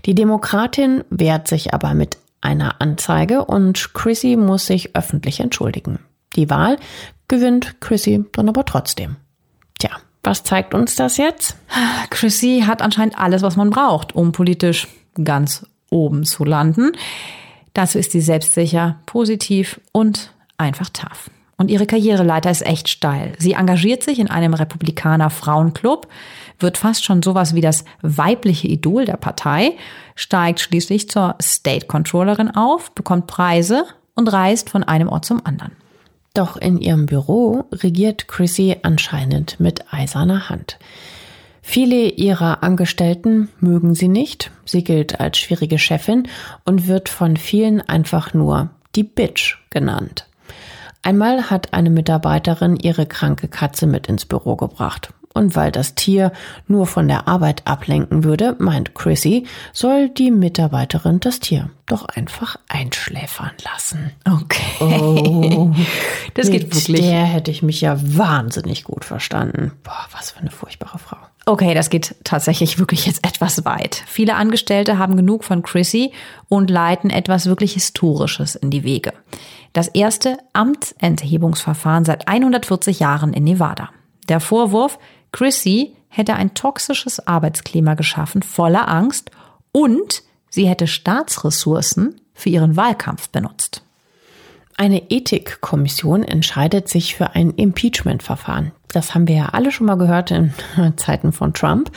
Die Demokratin wehrt sich aber mit einer Anzeige und Chrissy muss sich öffentlich entschuldigen. Die Wahl gewinnt Chrissy dann aber trotzdem. Tja, was zeigt uns das jetzt? Chrissy hat anscheinend alles, was man braucht, um politisch ganz oben zu landen. Dazu ist sie selbstsicher, positiv und einfach tough. Und ihre Karriereleiter ist echt steil. Sie engagiert sich in einem Republikaner Frauenclub, wird fast schon sowas wie das weibliche Idol der Partei, steigt schließlich zur State Controllerin auf, bekommt Preise und reist von einem Ort zum anderen. Doch in ihrem Büro regiert Chrissy anscheinend mit eiserner Hand. Viele ihrer Angestellten mögen sie nicht, sie gilt als schwierige Chefin und wird von vielen einfach nur die Bitch genannt. Einmal hat eine Mitarbeiterin ihre kranke Katze mit ins Büro gebracht. Und weil das Tier nur von der Arbeit ablenken würde, meint Chrissy, soll die Mitarbeiterin das Tier doch einfach einschläfern lassen. Okay. Oh, [laughs] das geht wirklich. Der hätte ich mich ja wahnsinnig gut verstanden. Boah, was für eine furchtbare Frau. Okay, das geht tatsächlich wirklich jetzt etwas weit. Viele Angestellte haben genug von Chrissy und leiten etwas wirklich Historisches in die Wege das erste Amtsenthebungsverfahren seit 140 Jahren in Nevada. Der Vorwurf, Chrissy hätte ein toxisches Arbeitsklima geschaffen, voller Angst und sie hätte Staatsressourcen für ihren Wahlkampf benutzt. Eine Ethikkommission entscheidet sich für ein Impeachment-Verfahren. Das haben wir ja alle schon mal gehört in [laughs] Zeiten von Trump.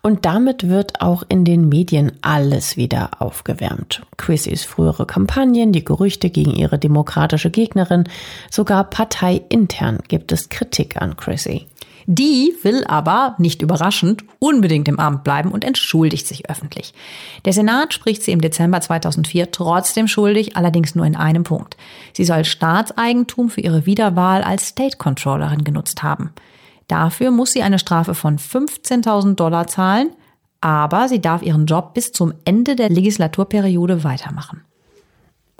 Und damit wird auch in den Medien alles wieder aufgewärmt. Chrissys frühere Kampagnen, die Gerüchte gegen ihre demokratische Gegnerin, sogar parteiintern gibt es Kritik an Chrissy. Die will aber, nicht überraschend, unbedingt im Amt bleiben und entschuldigt sich öffentlich. Der Senat spricht sie im Dezember 2004 trotzdem schuldig, allerdings nur in einem Punkt. Sie soll Staatseigentum für ihre Wiederwahl als State Controllerin genutzt haben. Dafür muss sie eine Strafe von 15.000 Dollar zahlen, aber sie darf ihren Job bis zum Ende der Legislaturperiode weitermachen.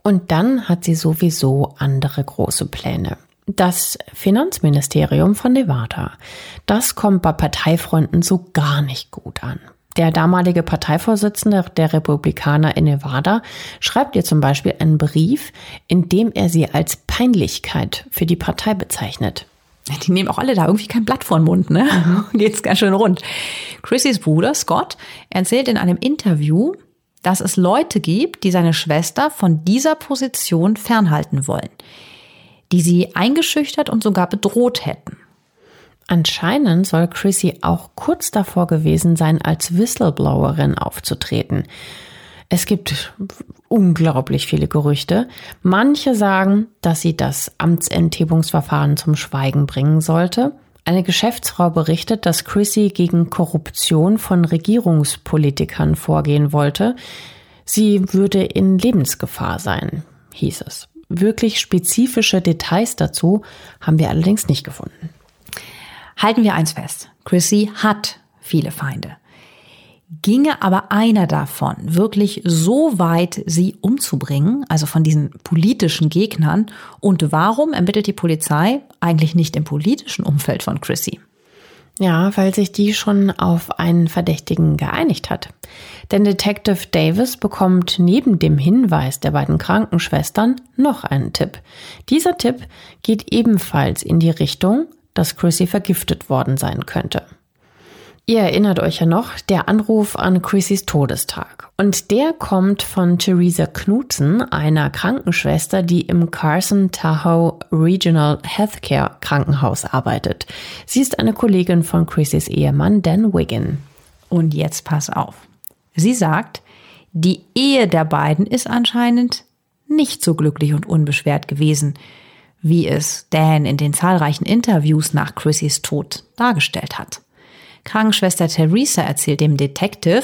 Und dann hat sie sowieso andere große Pläne. Das Finanzministerium von Nevada, das kommt bei Parteifreunden so gar nicht gut an. Der damalige Parteivorsitzende der Republikaner in Nevada schreibt ihr zum Beispiel einen Brief, in dem er sie als Peinlichkeit für die Partei bezeichnet. Die nehmen auch alle da irgendwie kein Blatt vor den Mund, ne? Mhm. [laughs] Geht's ganz schön rund. Chrissys Bruder Scott erzählt in einem Interview, dass es Leute gibt, die seine Schwester von dieser Position fernhalten wollen, die sie eingeschüchtert und sogar bedroht hätten. Anscheinend soll Chrissy auch kurz davor gewesen sein, als Whistleblowerin aufzutreten. Es gibt unglaublich viele Gerüchte. Manche sagen, dass sie das Amtsenthebungsverfahren zum Schweigen bringen sollte. Eine Geschäftsfrau berichtet, dass Chrissy gegen Korruption von Regierungspolitikern vorgehen wollte. Sie würde in Lebensgefahr sein, hieß es. Wirklich spezifische Details dazu haben wir allerdings nicht gefunden. Halten wir eins fest. Chrissy hat viele Feinde. Ginge aber einer davon wirklich so weit, sie umzubringen, also von diesen politischen Gegnern, und warum ermittelt die Polizei eigentlich nicht im politischen Umfeld von Chrissy? Ja, weil sich die schon auf einen Verdächtigen geeinigt hat. Denn Detective Davis bekommt neben dem Hinweis der beiden Krankenschwestern noch einen Tipp. Dieser Tipp geht ebenfalls in die Richtung, dass Chrissy vergiftet worden sein könnte. Ihr erinnert euch ja noch, der Anruf an Chrissys Todestag. Und der kommt von Theresa Knudsen, einer Krankenschwester, die im Carson Tahoe Regional Healthcare Krankenhaus arbeitet. Sie ist eine Kollegin von Chrissys Ehemann Dan Wiggin. Und jetzt pass auf. Sie sagt, die Ehe der beiden ist anscheinend nicht so glücklich und unbeschwert gewesen, wie es Dan in den zahlreichen Interviews nach Chrissys Tod dargestellt hat. Krankenschwester Theresa erzählt dem Detective,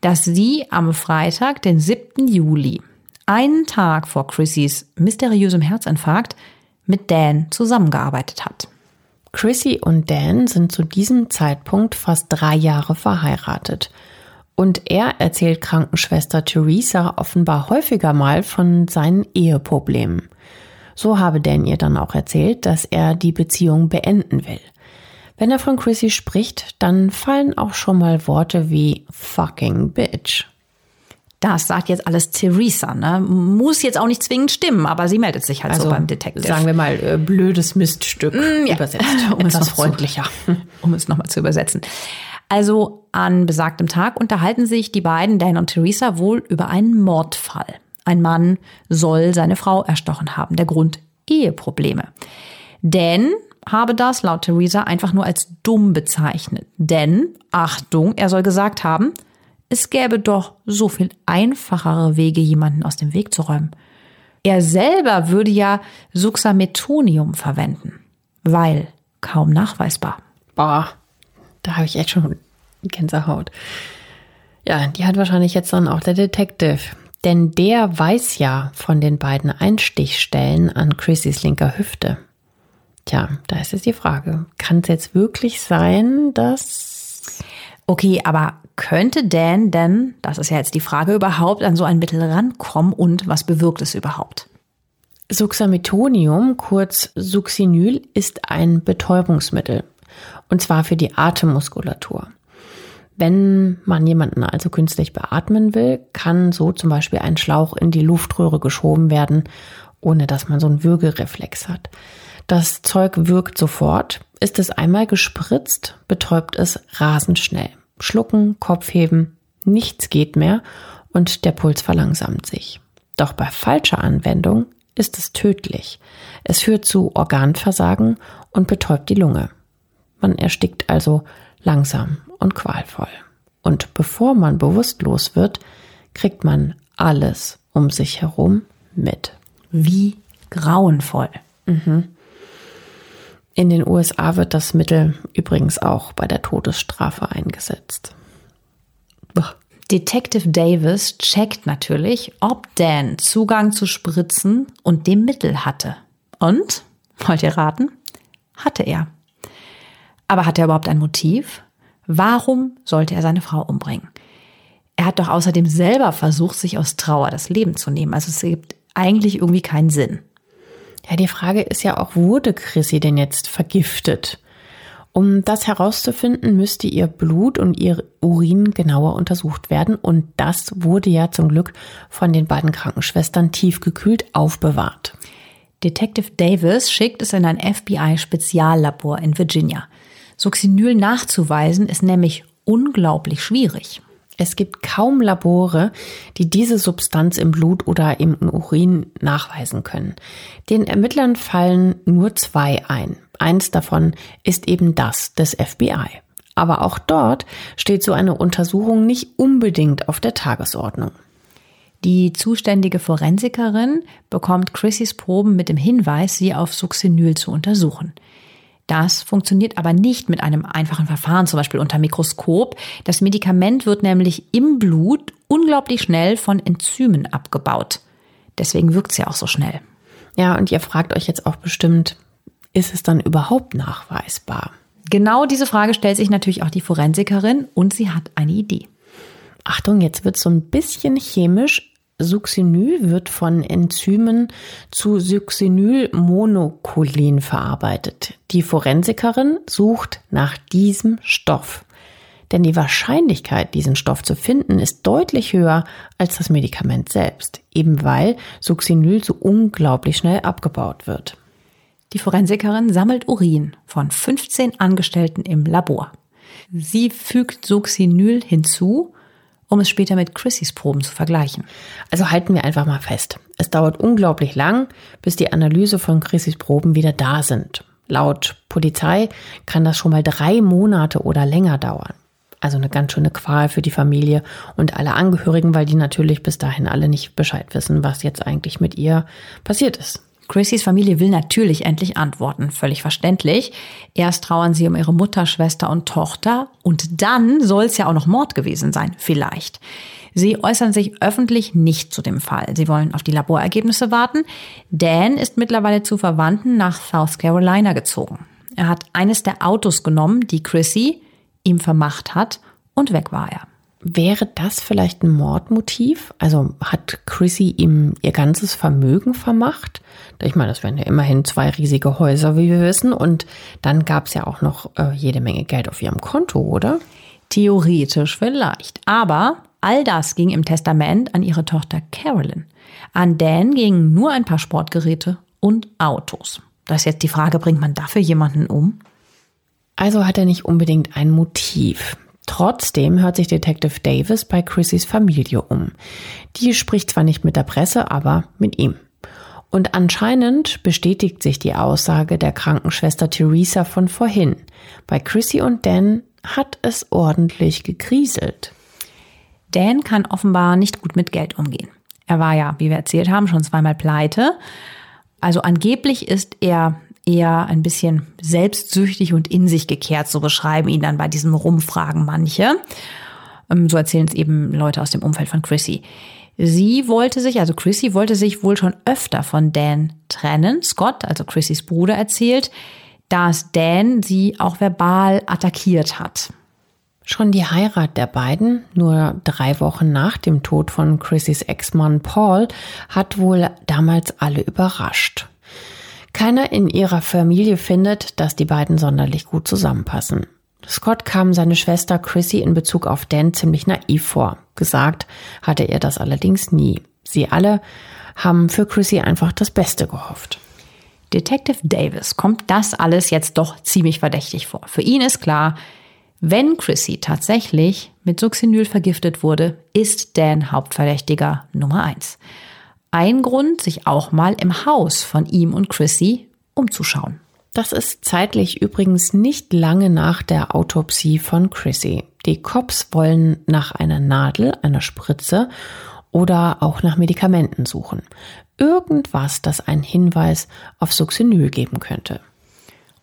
dass sie am Freitag, den 7. Juli, einen Tag vor Chrissys mysteriösem Herzinfarkt, mit Dan zusammengearbeitet hat. Chrissy und Dan sind zu diesem Zeitpunkt fast drei Jahre verheiratet. Und er erzählt Krankenschwester Theresa offenbar häufiger mal von seinen Eheproblemen. So habe Dan ihr dann auch erzählt, dass er die Beziehung beenden will. Wenn er von Chrissy spricht, dann fallen auch schon mal Worte wie fucking bitch. Das sagt jetzt alles Theresa, ne? Muss jetzt auch nicht zwingend stimmen, aber sie meldet sich halt also, so beim Detective. Sagen wir mal, äh, blödes Miststück mm, ja. übersetzt. Um Etwas freundlicher. Zu, um es nochmal [laughs] zu übersetzen. Also an besagtem Tag unterhalten sich die beiden, Dan und Theresa, wohl über einen Mordfall. Ein Mann soll seine Frau erstochen haben. Der Grund Eheprobleme. Denn habe das laut Theresa einfach nur als dumm bezeichnet. Denn, Achtung, er soll gesagt haben, es gäbe doch so viel einfachere Wege, jemanden aus dem Weg zu räumen. Er selber würde ja Suxametonium verwenden, weil kaum nachweisbar. Boah, da habe ich echt schon Gänsehaut. Ja, die hat wahrscheinlich jetzt dann auch der Detective. Denn der weiß ja von den beiden Einstichstellen an Chrissys linker Hüfte. Tja, da ist jetzt die Frage, kann es jetzt wirklich sein, dass... Okay, aber könnte Dan denn, das ist ja jetzt die Frage, überhaupt an so ein Mittel rankommen und was bewirkt es überhaupt? Suxametonium, kurz Succinyl, ist ein Betäubungsmittel. Und zwar für die Atemmuskulatur. Wenn man jemanden also künstlich beatmen will, kann so zum Beispiel ein Schlauch in die Luftröhre geschoben werden, ohne dass man so einen Würgereflex hat. Das Zeug wirkt sofort. Ist es einmal gespritzt, betäubt es rasend schnell. Schlucken, Kopf heben, nichts geht mehr und der Puls verlangsamt sich. Doch bei falscher Anwendung ist es tödlich. Es führt zu Organversagen und betäubt die Lunge. Man erstickt also langsam und qualvoll. Und bevor man bewusstlos wird, kriegt man alles um sich herum mit. Wie grauenvoll. Mhm. In den USA wird das Mittel übrigens auch bei der Todesstrafe eingesetzt. Detective Davis checkt natürlich, ob Dan Zugang zu Spritzen und dem Mittel hatte. Und, wollt ihr raten? Hatte er. Aber hat er überhaupt ein Motiv? Warum sollte er seine Frau umbringen? Er hat doch außerdem selber versucht, sich aus Trauer das Leben zu nehmen. Also es gibt eigentlich irgendwie keinen Sinn. Ja, die Frage ist ja auch, wurde Chrissy denn jetzt vergiftet? Um das herauszufinden, müsste ihr Blut und ihr Urin genauer untersucht werden. Und das wurde ja zum Glück von den beiden Krankenschwestern tiefgekühlt aufbewahrt. Detective Davis schickt es in ein FBI-Speziallabor in Virginia. Succinyl nachzuweisen ist nämlich unglaublich schwierig. Es gibt kaum Labore, die diese Substanz im Blut oder im Urin nachweisen können. Den Ermittlern fallen nur zwei ein. Eins davon ist eben das des FBI. Aber auch dort steht so eine Untersuchung nicht unbedingt auf der Tagesordnung. Die zuständige Forensikerin bekommt Chrissys Proben mit dem Hinweis, sie auf Succinyl zu untersuchen. Das funktioniert aber nicht mit einem einfachen Verfahren, zum Beispiel unter Mikroskop. Das Medikament wird nämlich im Blut unglaublich schnell von Enzymen abgebaut. Deswegen wirkt es ja auch so schnell. Ja, und ihr fragt euch jetzt auch bestimmt, ist es dann überhaupt nachweisbar? Genau diese Frage stellt sich natürlich auch die Forensikerin und sie hat eine Idee. Achtung, jetzt wird so ein bisschen chemisch. Succinyl wird von Enzymen zu Succinylmonocholin verarbeitet. Die Forensikerin sucht nach diesem Stoff. Denn die Wahrscheinlichkeit, diesen Stoff zu finden, ist deutlich höher als das Medikament selbst, eben weil Succinyl so unglaublich schnell abgebaut wird. Die Forensikerin sammelt Urin von 15 Angestellten im Labor. Sie fügt Succinyl hinzu um es später mit Chrissys Proben zu vergleichen. Also halten wir einfach mal fest. Es dauert unglaublich lang, bis die Analyse von Chrissys Proben wieder da sind. Laut Polizei kann das schon mal drei Monate oder länger dauern. Also eine ganz schöne Qual für die Familie und alle Angehörigen, weil die natürlich bis dahin alle nicht Bescheid wissen, was jetzt eigentlich mit ihr passiert ist. Chrissys Familie will natürlich endlich antworten, völlig verständlich. Erst trauern sie um ihre Mutter, Schwester und Tochter und dann soll es ja auch noch Mord gewesen sein, vielleicht. Sie äußern sich öffentlich nicht zu dem Fall. Sie wollen auf die Laborergebnisse warten. Dan ist mittlerweile zu Verwandten nach South Carolina gezogen. Er hat eines der Autos genommen, die Chrissy ihm vermacht hat und weg war er. Wäre das vielleicht ein Mordmotiv? Also hat Chrissy ihm ihr ganzes Vermögen vermacht? Ich meine, das wären ja immerhin zwei riesige Häuser, wie wir wissen. Und dann gab es ja auch noch äh, jede Menge Geld auf ihrem Konto, oder? Theoretisch vielleicht. Aber all das ging im Testament an ihre Tochter Carolyn. An Dan gingen nur ein paar Sportgeräte und Autos. Da ist jetzt die Frage, bringt man dafür jemanden um? Also hat er nicht unbedingt ein Motiv. Trotzdem hört sich Detective Davis bei Chrissys Familie um. Die spricht zwar nicht mit der Presse, aber mit ihm. Und anscheinend bestätigt sich die Aussage der Krankenschwester Theresa von vorhin. Bei Chrissy und Dan hat es ordentlich gekriselt. Dan kann offenbar nicht gut mit Geld umgehen. Er war ja, wie wir erzählt haben, schon zweimal pleite. Also angeblich ist er eher ein bisschen selbstsüchtig und in sich gekehrt, so beschreiben ihn dann bei diesem Rumfragen manche. Ähm, so erzählen es eben Leute aus dem Umfeld von Chrissy. Sie wollte sich, also Chrissy wollte sich wohl schon öfter von Dan trennen. Scott, also Chrissys Bruder, erzählt, dass Dan sie auch verbal attackiert hat. Schon die Heirat der beiden, nur drei Wochen nach dem Tod von Chrissys Ex-Mann Paul, hat wohl damals alle überrascht. Keiner in ihrer Familie findet, dass die beiden sonderlich gut zusammenpassen. Scott kam seine Schwester Chrissy in Bezug auf Dan ziemlich naiv vor. Gesagt hatte er das allerdings nie. Sie alle haben für Chrissy einfach das Beste gehofft. Detective Davis kommt das alles jetzt doch ziemlich verdächtig vor. Für ihn ist klar, wenn Chrissy tatsächlich mit Succinyl vergiftet wurde, ist Dan Hauptverdächtiger Nummer eins ein Grund, sich auch mal im Haus von ihm und Chrissy umzuschauen. Das ist zeitlich übrigens nicht lange nach der Autopsie von Chrissy. Die Cops wollen nach einer Nadel, einer Spritze oder auch nach Medikamenten suchen. Irgendwas, das einen Hinweis auf Succinyl geben könnte.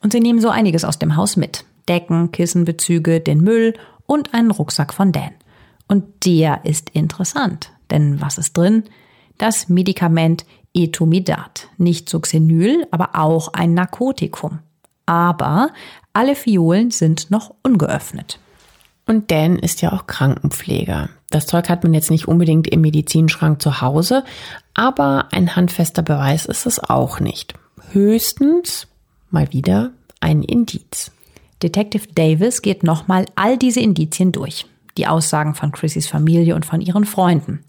Und sie nehmen so einiges aus dem Haus mit. Decken, Kissenbezüge, den Müll und einen Rucksack von Dan. Und der ist interessant. Denn was ist drin? Das Medikament Etomidat. Nicht Succinyl, aber auch ein Narkotikum. Aber alle Fiolen sind noch ungeöffnet. Und Dan ist ja auch Krankenpfleger. Das Zeug hat man jetzt nicht unbedingt im Medizinschrank zu Hause, aber ein handfester Beweis ist es auch nicht. Höchstens mal wieder ein Indiz. Detective Davis geht nochmal all diese Indizien durch. Die Aussagen von Chrissys Familie und von ihren Freunden.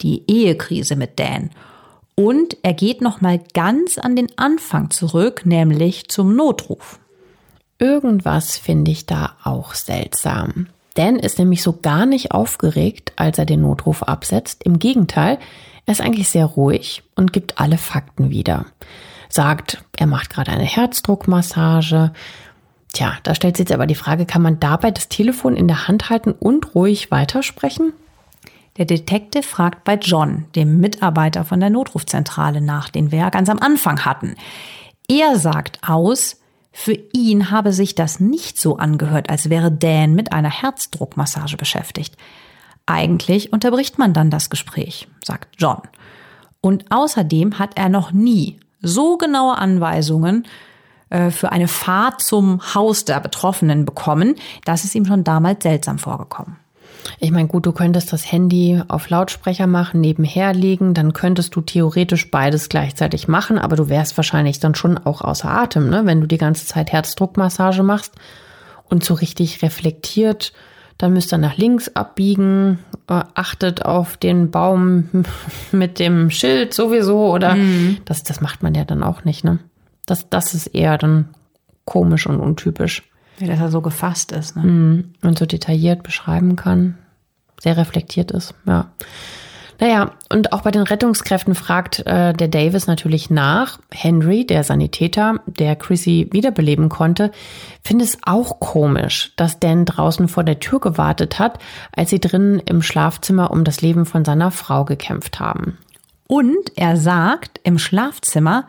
Die Ehekrise mit Dan. Und er geht nochmal ganz an den Anfang zurück, nämlich zum Notruf. Irgendwas finde ich da auch seltsam. Dan ist nämlich so gar nicht aufgeregt, als er den Notruf absetzt. Im Gegenteil, er ist eigentlich sehr ruhig und gibt alle Fakten wieder. Sagt, er macht gerade eine Herzdruckmassage. Tja, da stellt sich jetzt aber die Frage, kann man dabei das Telefon in der Hand halten und ruhig weitersprechen? Der Detective fragt bei John, dem Mitarbeiter von der Notrufzentrale nach, den wir ja ganz am Anfang hatten. Er sagt aus, für ihn habe sich das nicht so angehört, als wäre Dan mit einer Herzdruckmassage beschäftigt. Eigentlich unterbricht man dann das Gespräch, sagt John. Und außerdem hat er noch nie so genaue Anweisungen äh, für eine Fahrt zum Haus der Betroffenen bekommen, dass es ihm schon damals seltsam vorgekommen. Ich meine, gut, du könntest das Handy auf Lautsprecher machen, nebenher legen, dann könntest du theoretisch beides gleichzeitig machen, aber du wärst wahrscheinlich dann schon auch außer Atem, ne? wenn du die ganze Zeit Herzdruckmassage machst und so richtig reflektiert, dann müsst ihr nach links abbiegen, äh, achtet auf den Baum [laughs] mit dem Schild sowieso oder mhm. das, das macht man ja dann auch nicht, ne? Das, das ist eher dann komisch und untypisch. Wie dass er so gefasst ist. Ne? Mhm. Und so detailliert beschreiben kann. Sehr reflektiert ist, ja. Naja, und auch bei den Rettungskräften fragt äh, der Davis natürlich nach. Henry, der Sanitäter, der Chrissy wiederbeleben konnte, findet es auch komisch, dass Dan draußen vor der Tür gewartet hat, als sie drinnen im Schlafzimmer um das Leben von seiner Frau gekämpft haben. Und er sagt, im Schlafzimmer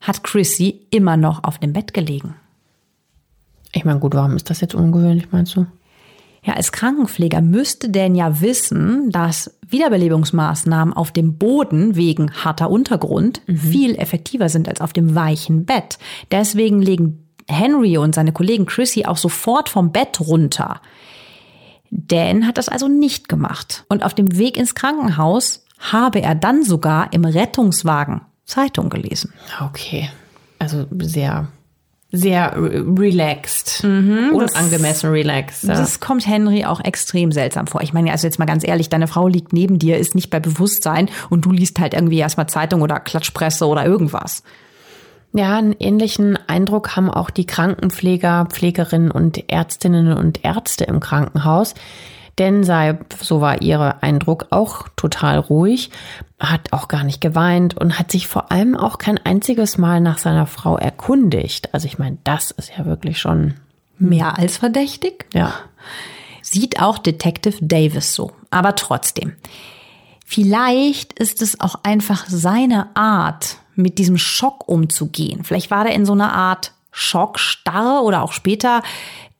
hat Chrissy immer noch auf dem Bett gelegen. Ich meine, gut, warum ist das jetzt ungewöhnlich, meinst du? Ja, als Krankenpfleger müsste denn ja wissen, dass Wiederbelebungsmaßnahmen auf dem Boden wegen harter Untergrund mhm. viel effektiver sind als auf dem weichen Bett. Deswegen legen Henry und seine Kollegen Chrissy auch sofort vom Bett runter. Dan hat das also nicht gemacht. Und auf dem Weg ins Krankenhaus habe er dann sogar im Rettungswagen Zeitung gelesen. Okay. Also sehr sehr relaxed mhm, und angemessen relaxed. Ja. Das kommt Henry auch extrem seltsam vor. Ich meine, also jetzt mal ganz ehrlich, deine Frau liegt neben dir, ist nicht bei Bewusstsein und du liest halt irgendwie erstmal Zeitung oder Klatschpresse oder irgendwas. Ja, einen ähnlichen Eindruck haben auch die Krankenpfleger, Pflegerinnen und Ärztinnen und Ärzte im Krankenhaus. Denn sei, so war ihre Eindruck, auch total ruhig, hat auch gar nicht geweint und hat sich vor allem auch kein einziges Mal nach seiner Frau erkundigt. Also ich meine, das ist ja wirklich schon mehr als verdächtig. Ja. Sieht auch Detective Davis so. Aber trotzdem. Vielleicht ist es auch einfach seine Art, mit diesem Schock umzugehen. Vielleicht war er in so einer Art Schockstarre oder auch später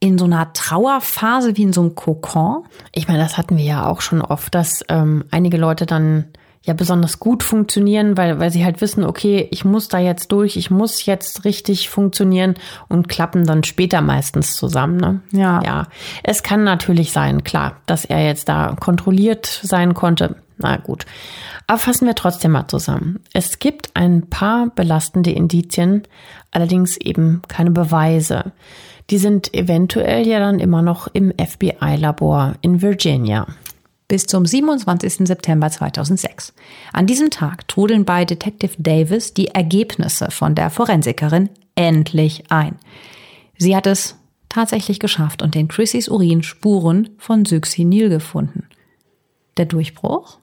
in so einer Trauerphase wie in so einem Kokon? Ich meine, das hatten wir ja auch schon oft, dass ähm, einige Leute dann ja besonders gut funktionieren, weil, weil sie halt wissen, okay, ich muss da jetzt durch, ich muss jetzt richtig funktionieren und klappen dann später meistens zusammen. Ne? Ja. Ja. Es kann natürlich sein, klar, dass er jetzt da kontrolliert sein konnte. Na gut. Aber fassen wir trotzdem mal zusammen. Es gibt ein paar belastende Indizien, allerdings eben keine Beweise. Die sind eventuell ja dann immer noch im FBI-Labor in Virginia. Bis zum 27. September 2006. An diesem Tag trudeln bei Detective Davis die Ergebnisse von der Forensikerin endlich ein. Sie hat es tatsächlich geschafft und in Chrissys Urin Spuren von Succinyl gefunden. Der Durchbruch?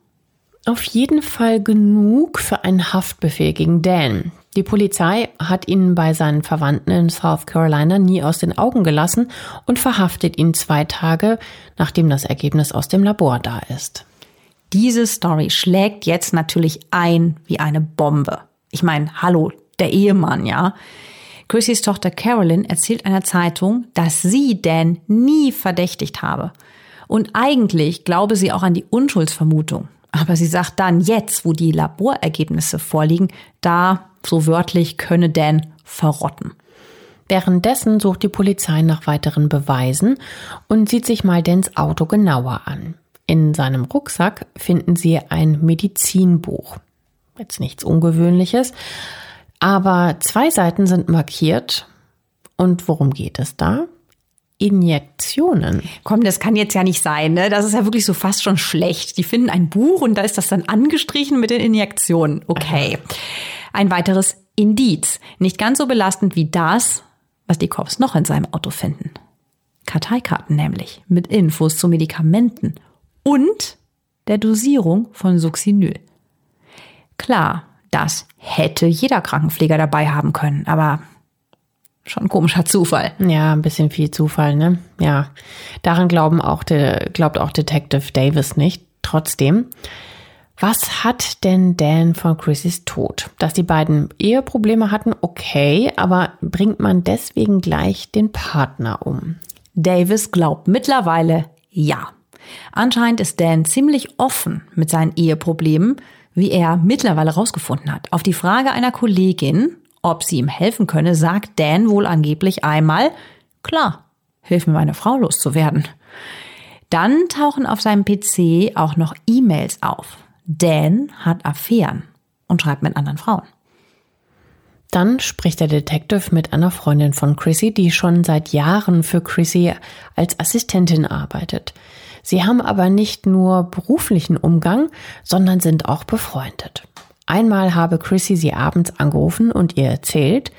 Auf jeden Fall genug für einen Haftbefehl gegen Dan. Die Polizei hat ihn bei seinen Verwandten in South Carolina nie aus den Augen gelassen und verhaftet ihn zwei Tage, nachdem das Ergebnis aus dem Labor da ist. Diese Story schlägt jetzt natürlich ein wie eine Bombe. Ich meine, hallo, der Ehemann, ja. Chrissys Tochter Carolyn erzählt einer Zeitung, dass sie Dan nie verdächtigt habe. Und eigentlich glaube sie auch an die Unschuldsvermutung. Aber sie sagt dann, jetzt, wo die Laborergebnisse vorliegen, da, so wörtlich, könne Dan verrotten. Währenddessen sucht die Polizei nach weiteren Beweisen und sieht sich mal Dans Auto genauer an. In seinem Rucksack finden sie ein Medizinbuch. Jetzt nichts Ungewöhnliches, aber zwei Seiten sind markiert. Und worum geht es da? Injektionen. Komm, das kann jetzt ja nicht sein, ne? Das ist ja wirklich so fast schon schlecht. Die finden ein Buch und da ist das dann angestrichen mit den Injektionen. Okay. Ein weiteres Indiz. Nicht ganz so belastend wie das, was die Cops noch in seinem Auto finden. Karteikarten nämlich mit Infos zu Medikamenten und der Dosierung von Succinyl. Klar, das hätte jeder Krankenpfleger dabei haben können, aber schon ein komischer Zufall. Ja, ein bisschen viel Zufall, ne? Ja. Daran glauben auch de, glaubt auch Detective Davis nicht. Trotzdem, was hat denn Dan von Chrissys Tod? Dass die beiden Eheprobleme hatten, okay, aber bringt man deswegen gleich den Partner um? Davis glaubt mittlerweile ja. Anscheinend ist Dan ziemlich offen mit seinen Eheproblemen, wie er mittlerweile rausgefunden hat. Auf die Frage einer Kollegin, ob sie ihm helfen könne, sagt Dan wohl angeblich einmal, klar, hilf mir meine Frau loszuwerden. Dann tauchen auf seinem PC auch noch E-Mails auf. Dan hat Affären und schreibt mit anderen Frauen. Dann spricht der Detective mit einer Freundin von Chrissy, die schon seit Jahren für Chrissy als Assistentin arbeitet. Sie haben aber nicht nur beruflichen Umgang, sondern sind auch befreundet. Einmal habe Chrissy sie abends angerufen und ihr erzählt,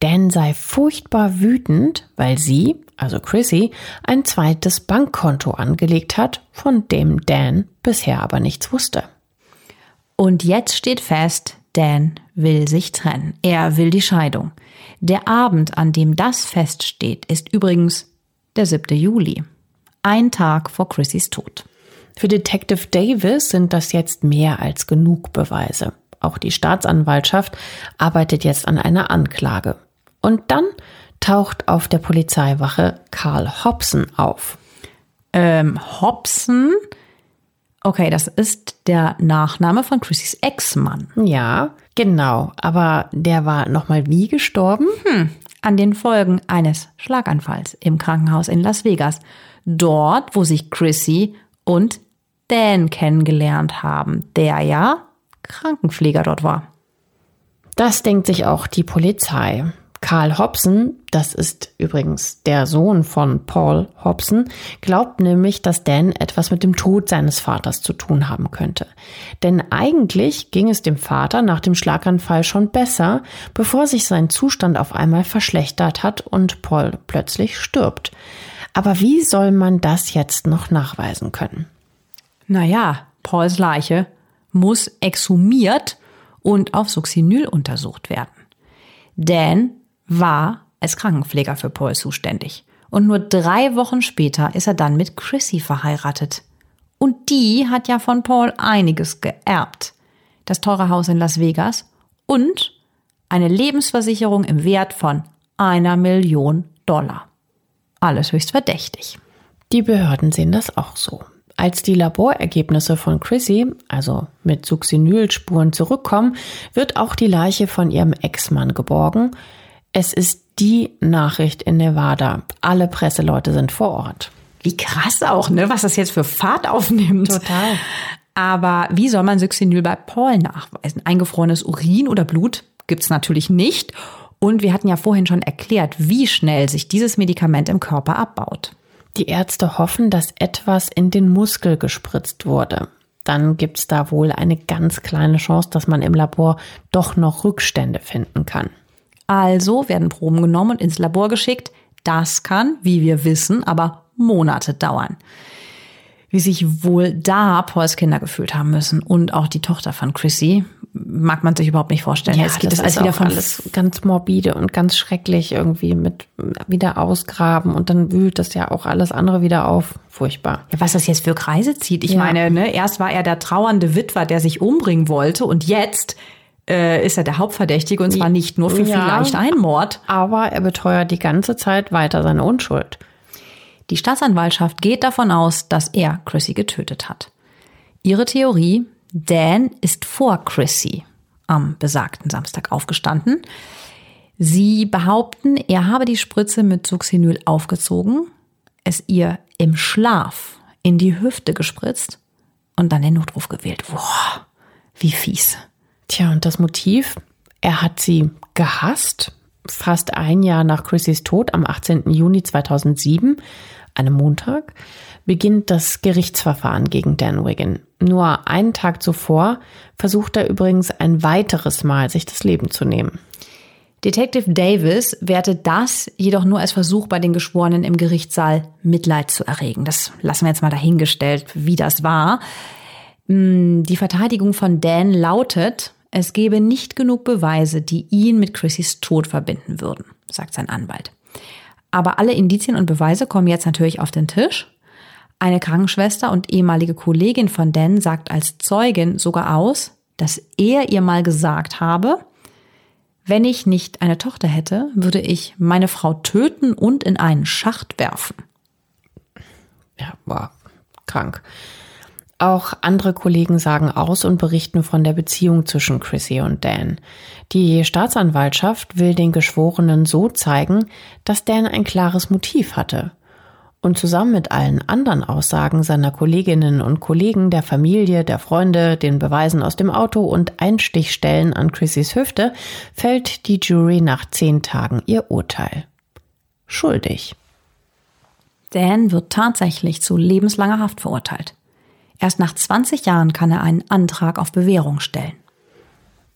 Dan sei furchtbar wütend, weil sie, also Chrissy, ein zweites Bankkonto angelegt hat, von dem Dan bisher aber nichts wusste. Und jetzt steht fest, Dan will sich trennen. Er will die Scheidung. Der Abend, an dem das feststeht, ist übrigens der 7. Juli. Ein Tag vor Chrissys Tod. Für Detective Davis sind das jetzt mehr als genug Beweise. Auch die Staatsanwaltschaft arbeitet jetzt an einer Anklage. Und dann taucht auf der Polizeiwache Karl Hobson auf. Ähm, Hobson? Okay, das ist der Nachname von Chrissys Ex-Mann. Ja, genau. Aber der war nochmal wie gestorben? Hm, an den Folgen eines Schlaganfalls im Krankenhaus in Las Vegas. Dort, wo sich Chrissy und Dan kennengelernt haben, der ja Krankenpfleger dort war. Das denkt sich auch die Polizei. Karl Hobson, das ist übrigens der Sohn von Paul Hobson, glaubt nämlich, dass Dan etwas mit dem Tod seines Vaters zu tun haben könnte. Denn eigentlich ging es dem Vater nach dem Schlaganfall schon besser, bevor sich sein Zustand auf einmal verschlechtert hat und Paul plötzlich stirbt. Aber wie soll man das jetzt noch nachweisen können? Naja, Pauls Leiche muss exhumiert und auf Succinyl untersucht werden. Dan war als Krankenpfleger für Paul zuständig. Und nur drei Wochen später ist er dann mit Chrissy verheiratet. Und die hat ja von Paul einiges geerbt. Das teure Haus in Las Vegas und eine Lebensversicherung im Wert von einer Million Dollar. Alles höchst verdächtig. Die Behörden sehen das auch so. Als die Laborergebnisse von Chrissy, also mit Succinylspuren, zurückkommen, wird auch die Leiche von ihrem Ex-Mann geborgen. Es ist die Nachricht in Nevada. Alle Presseleute sind vor Ort. Wie krass auch, ne? Was das jetzt für Fahrt aufnimmt. Total. Aber wie soll man Succinyl bei Paul nachweisen? Eingefrorenes Urin oder Blut gibt's natürlich nicht. Und wir hatten ja vorhin schon erklärt, wie schnell sich dieses Medikament im Körper abbaut. Die Ärzte hoffen, dass etwas in den Muskel gespritzt wurde. Dann gibt es da wohl eine ganz kleine Chance, dass man im Labor doch noch Rückstände finden kann. Also werden Proben genommen und ins Labor geschickt. Das kann, wie wir wissen, aber Monate dauern. Wie sich wohl da Pauls Kinder gefühlt haben müssen und auch die Tochter von Chrissy, mag man sich überhaupt nicht vorstellen. Ja, es geht das alles wieder von alles ganz morbide und ganz schrecklich irgendwie mit wieder ausgraben und dann wühlt das ja auch alles andere wieder auf. Furchtbar. Ja, was das jetzt für Kreise zieht. Ich ja. meine, ne, erst war er der trauernde Witwer, der sich umbringen wollte und jetzt äh, ist er der Hauptverdächtige und zwar nicht nur für Ja. vielleicht einen Mord. Aber er beteuert die ganze Zeit weiter seine Unschuld. Die Staatsanwaltschaft geht davon aus, dass er Chrissy getötet hat. Ihre Theorie, Dan ist vor Chrissy am besagten Samstag aufgestanden. Sie behaupten, er habe die Spritze mit Succinyl aufgezogen, es ihr im Schlaf in die Hüfte gespritzt und dann den Notruf gewählt. Boah, wie fies. Tja, und das Motiv? Er hat sie gehasst. Fast ein Jahr nach Chrissys Tod am 18. Juni 2007, einem Montag, beginnt das Gerichtsverfahren gegen Dan Wigan. Nur einen Tag zuvor versucht er übrigens ein weiteres Mal, sich das Leben zu nehmen. Detective Davis wertet das jedoch nur als Versuch bei den Geschworenen im Gerichtssaal Mitleid zu erregen. Das lassen wir jetzt mal dahingestellt, wie das war. Mm, Die Verteidigung von Dan lautet, es gebe nicht genug Beweise, die ihn mit Chrissys Tod verbinden würden, sagt sein Anwalt. Aber alle Indizien und Beweise kommen jetzt natürlich auf den Tisch. Eine Krankenschwester und ehemalige Kollegin von Dan sagt als Zeugin sogar aus, dass er ihr mal gesagt habe, wenn ich nicht eine Tochter hätte, würde ich meine Frau töten und in einen Schacht werfen. Ja, war krank. Auch andere Kollegen sagen aus und berichten von der Beziehung zwischen Chrissy und Dan. Die Staatsanwaltschaft will den Geschworenen so zeigen, dass Dan ein klares Motiv hatte. Und zusammen mit allen anderen Aussagen seiner Kolleginnen und Kollegen, der Familie, der Freunde, den Beweisen aus dem Auto und Einstichstellen an Chrissys Hüfte fällt die Jury nach zehn Tagen ihr Urteil. Schuldig. Dan wird tatsächlich zu lebenslanger Haft verurteilt. Erst nach 20 Jahren kann er einen Antrag auf Bewährung stellen.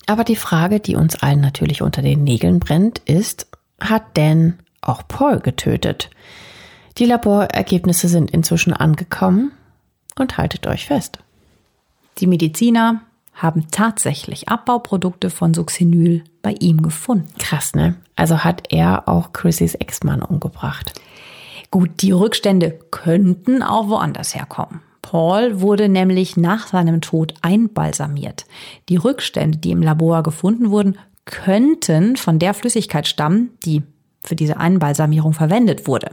Aber die Frage, die uns allen natürlich unter den Nägeln brennt, ist, hat Dan auch Paul getötet? Die Laborergebnisse sind inzwischen angekommen und haltet euch fest. Die Mediziner haben tatsächlich Abbauprodukte von Succinyl bei ihm gefunden. Krass, ne? Also hat er auch Chrissys Ex-Mann umgebracht. Gut, die Rückstände könnten auch woanders herkommen. Paul wurde nämlich nach seinem Tod einbalsamiert. Die Rückstände, die im Labor gefunden wurden, könnten von der Flüssigkeit stammen, die für diese Einbalsamierung verwendet wurde.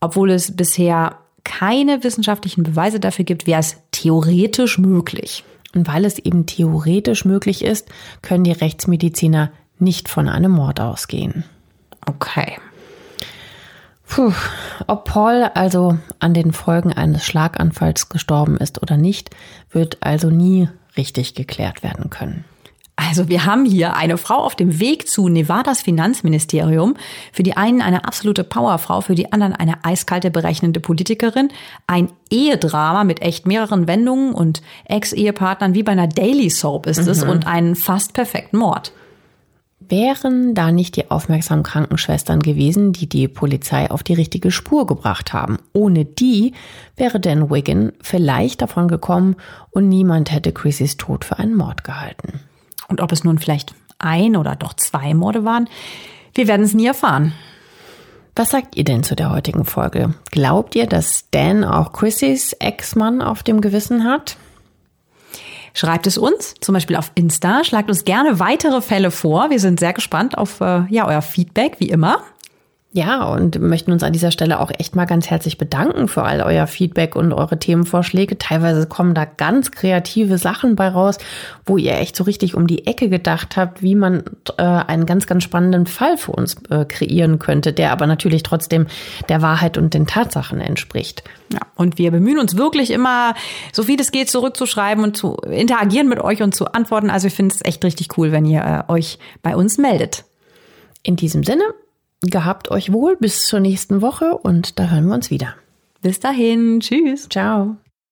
Obwohl es bisher keine wissenschaftlichen Beweise dafür gibt, wäre es theoretisch möglich. Und weil es eben theoretisch möglich ist, können die Rechtsmediziner nicht von einem Mord ausgehen. Okay. Puh, ob Paul also an den Folgen eines Schlaganfalls gestorben ist oder nicht, wird also nie richtig geklärt werden können. Also wir haben hier eine Frau auf dem Weg zu Nevadas Finanzministerium. Für die einen eine absolute Powerfrau, für die anderen eine eiskalte berechnende Politikerin. Ein Ehedrama mit echt mehreren Wendungen und Ex-Ehepartnern wie bei einer Daily Soap ist es und einen fast perfekten Mord. Wären da nicht die aufmerksamen Krankenschwestern gewesen, die die Polizei auf die richtige Spur gebracht haben? Ohne die wäre Dan Wigan vielleicht davon gekommen und niemand hätte Chrissys Tod für einen Mord gehalten. Und ob es nun vielleicht ein oder doch zwei Morde waren, wir werden es nie erfahren. Was sagt ihr denn zu der heutigen Folge? Glaubt ihr, dass Dan auch Chrissys Ex-Mann auf dem Gewissen hat? Schreibt es uns, zum Beispiel auf Insta. Schlagt uns gerne weitere Fälle vor. Wir sind sehr gespannt auf äh, ja, euer Feedback, wie immer. Ja, und möchten uns an dieser Stelle auch echt mal ganz herzlich bedanken für all euer Feedback und eure Themenvorschläge. Teilweise kommen da ganz kreative Sachen bei raus, wo ihr echt so richtig um die Ecke gedacht habt, wie man äh, einen ganz, ganz spannenden Fall für uns äh, kreieren könnte, der aber natürlich trotzdem der Wahrheit und den Tatsachen entspricht. Ja, und wir bemühen uns wirklich immer, so viel es geht, zurückzuschreiben und zu interagieren mit euch und zu antworten. Also ich finde es echt richtig cool, wenn ihr äh, euch bei uns meldet. In diesem Sinne, gehabt euch wohl bis zur nächsten Woche und da hören wir uns wieder. Bis dahin, tschüss. Ciao.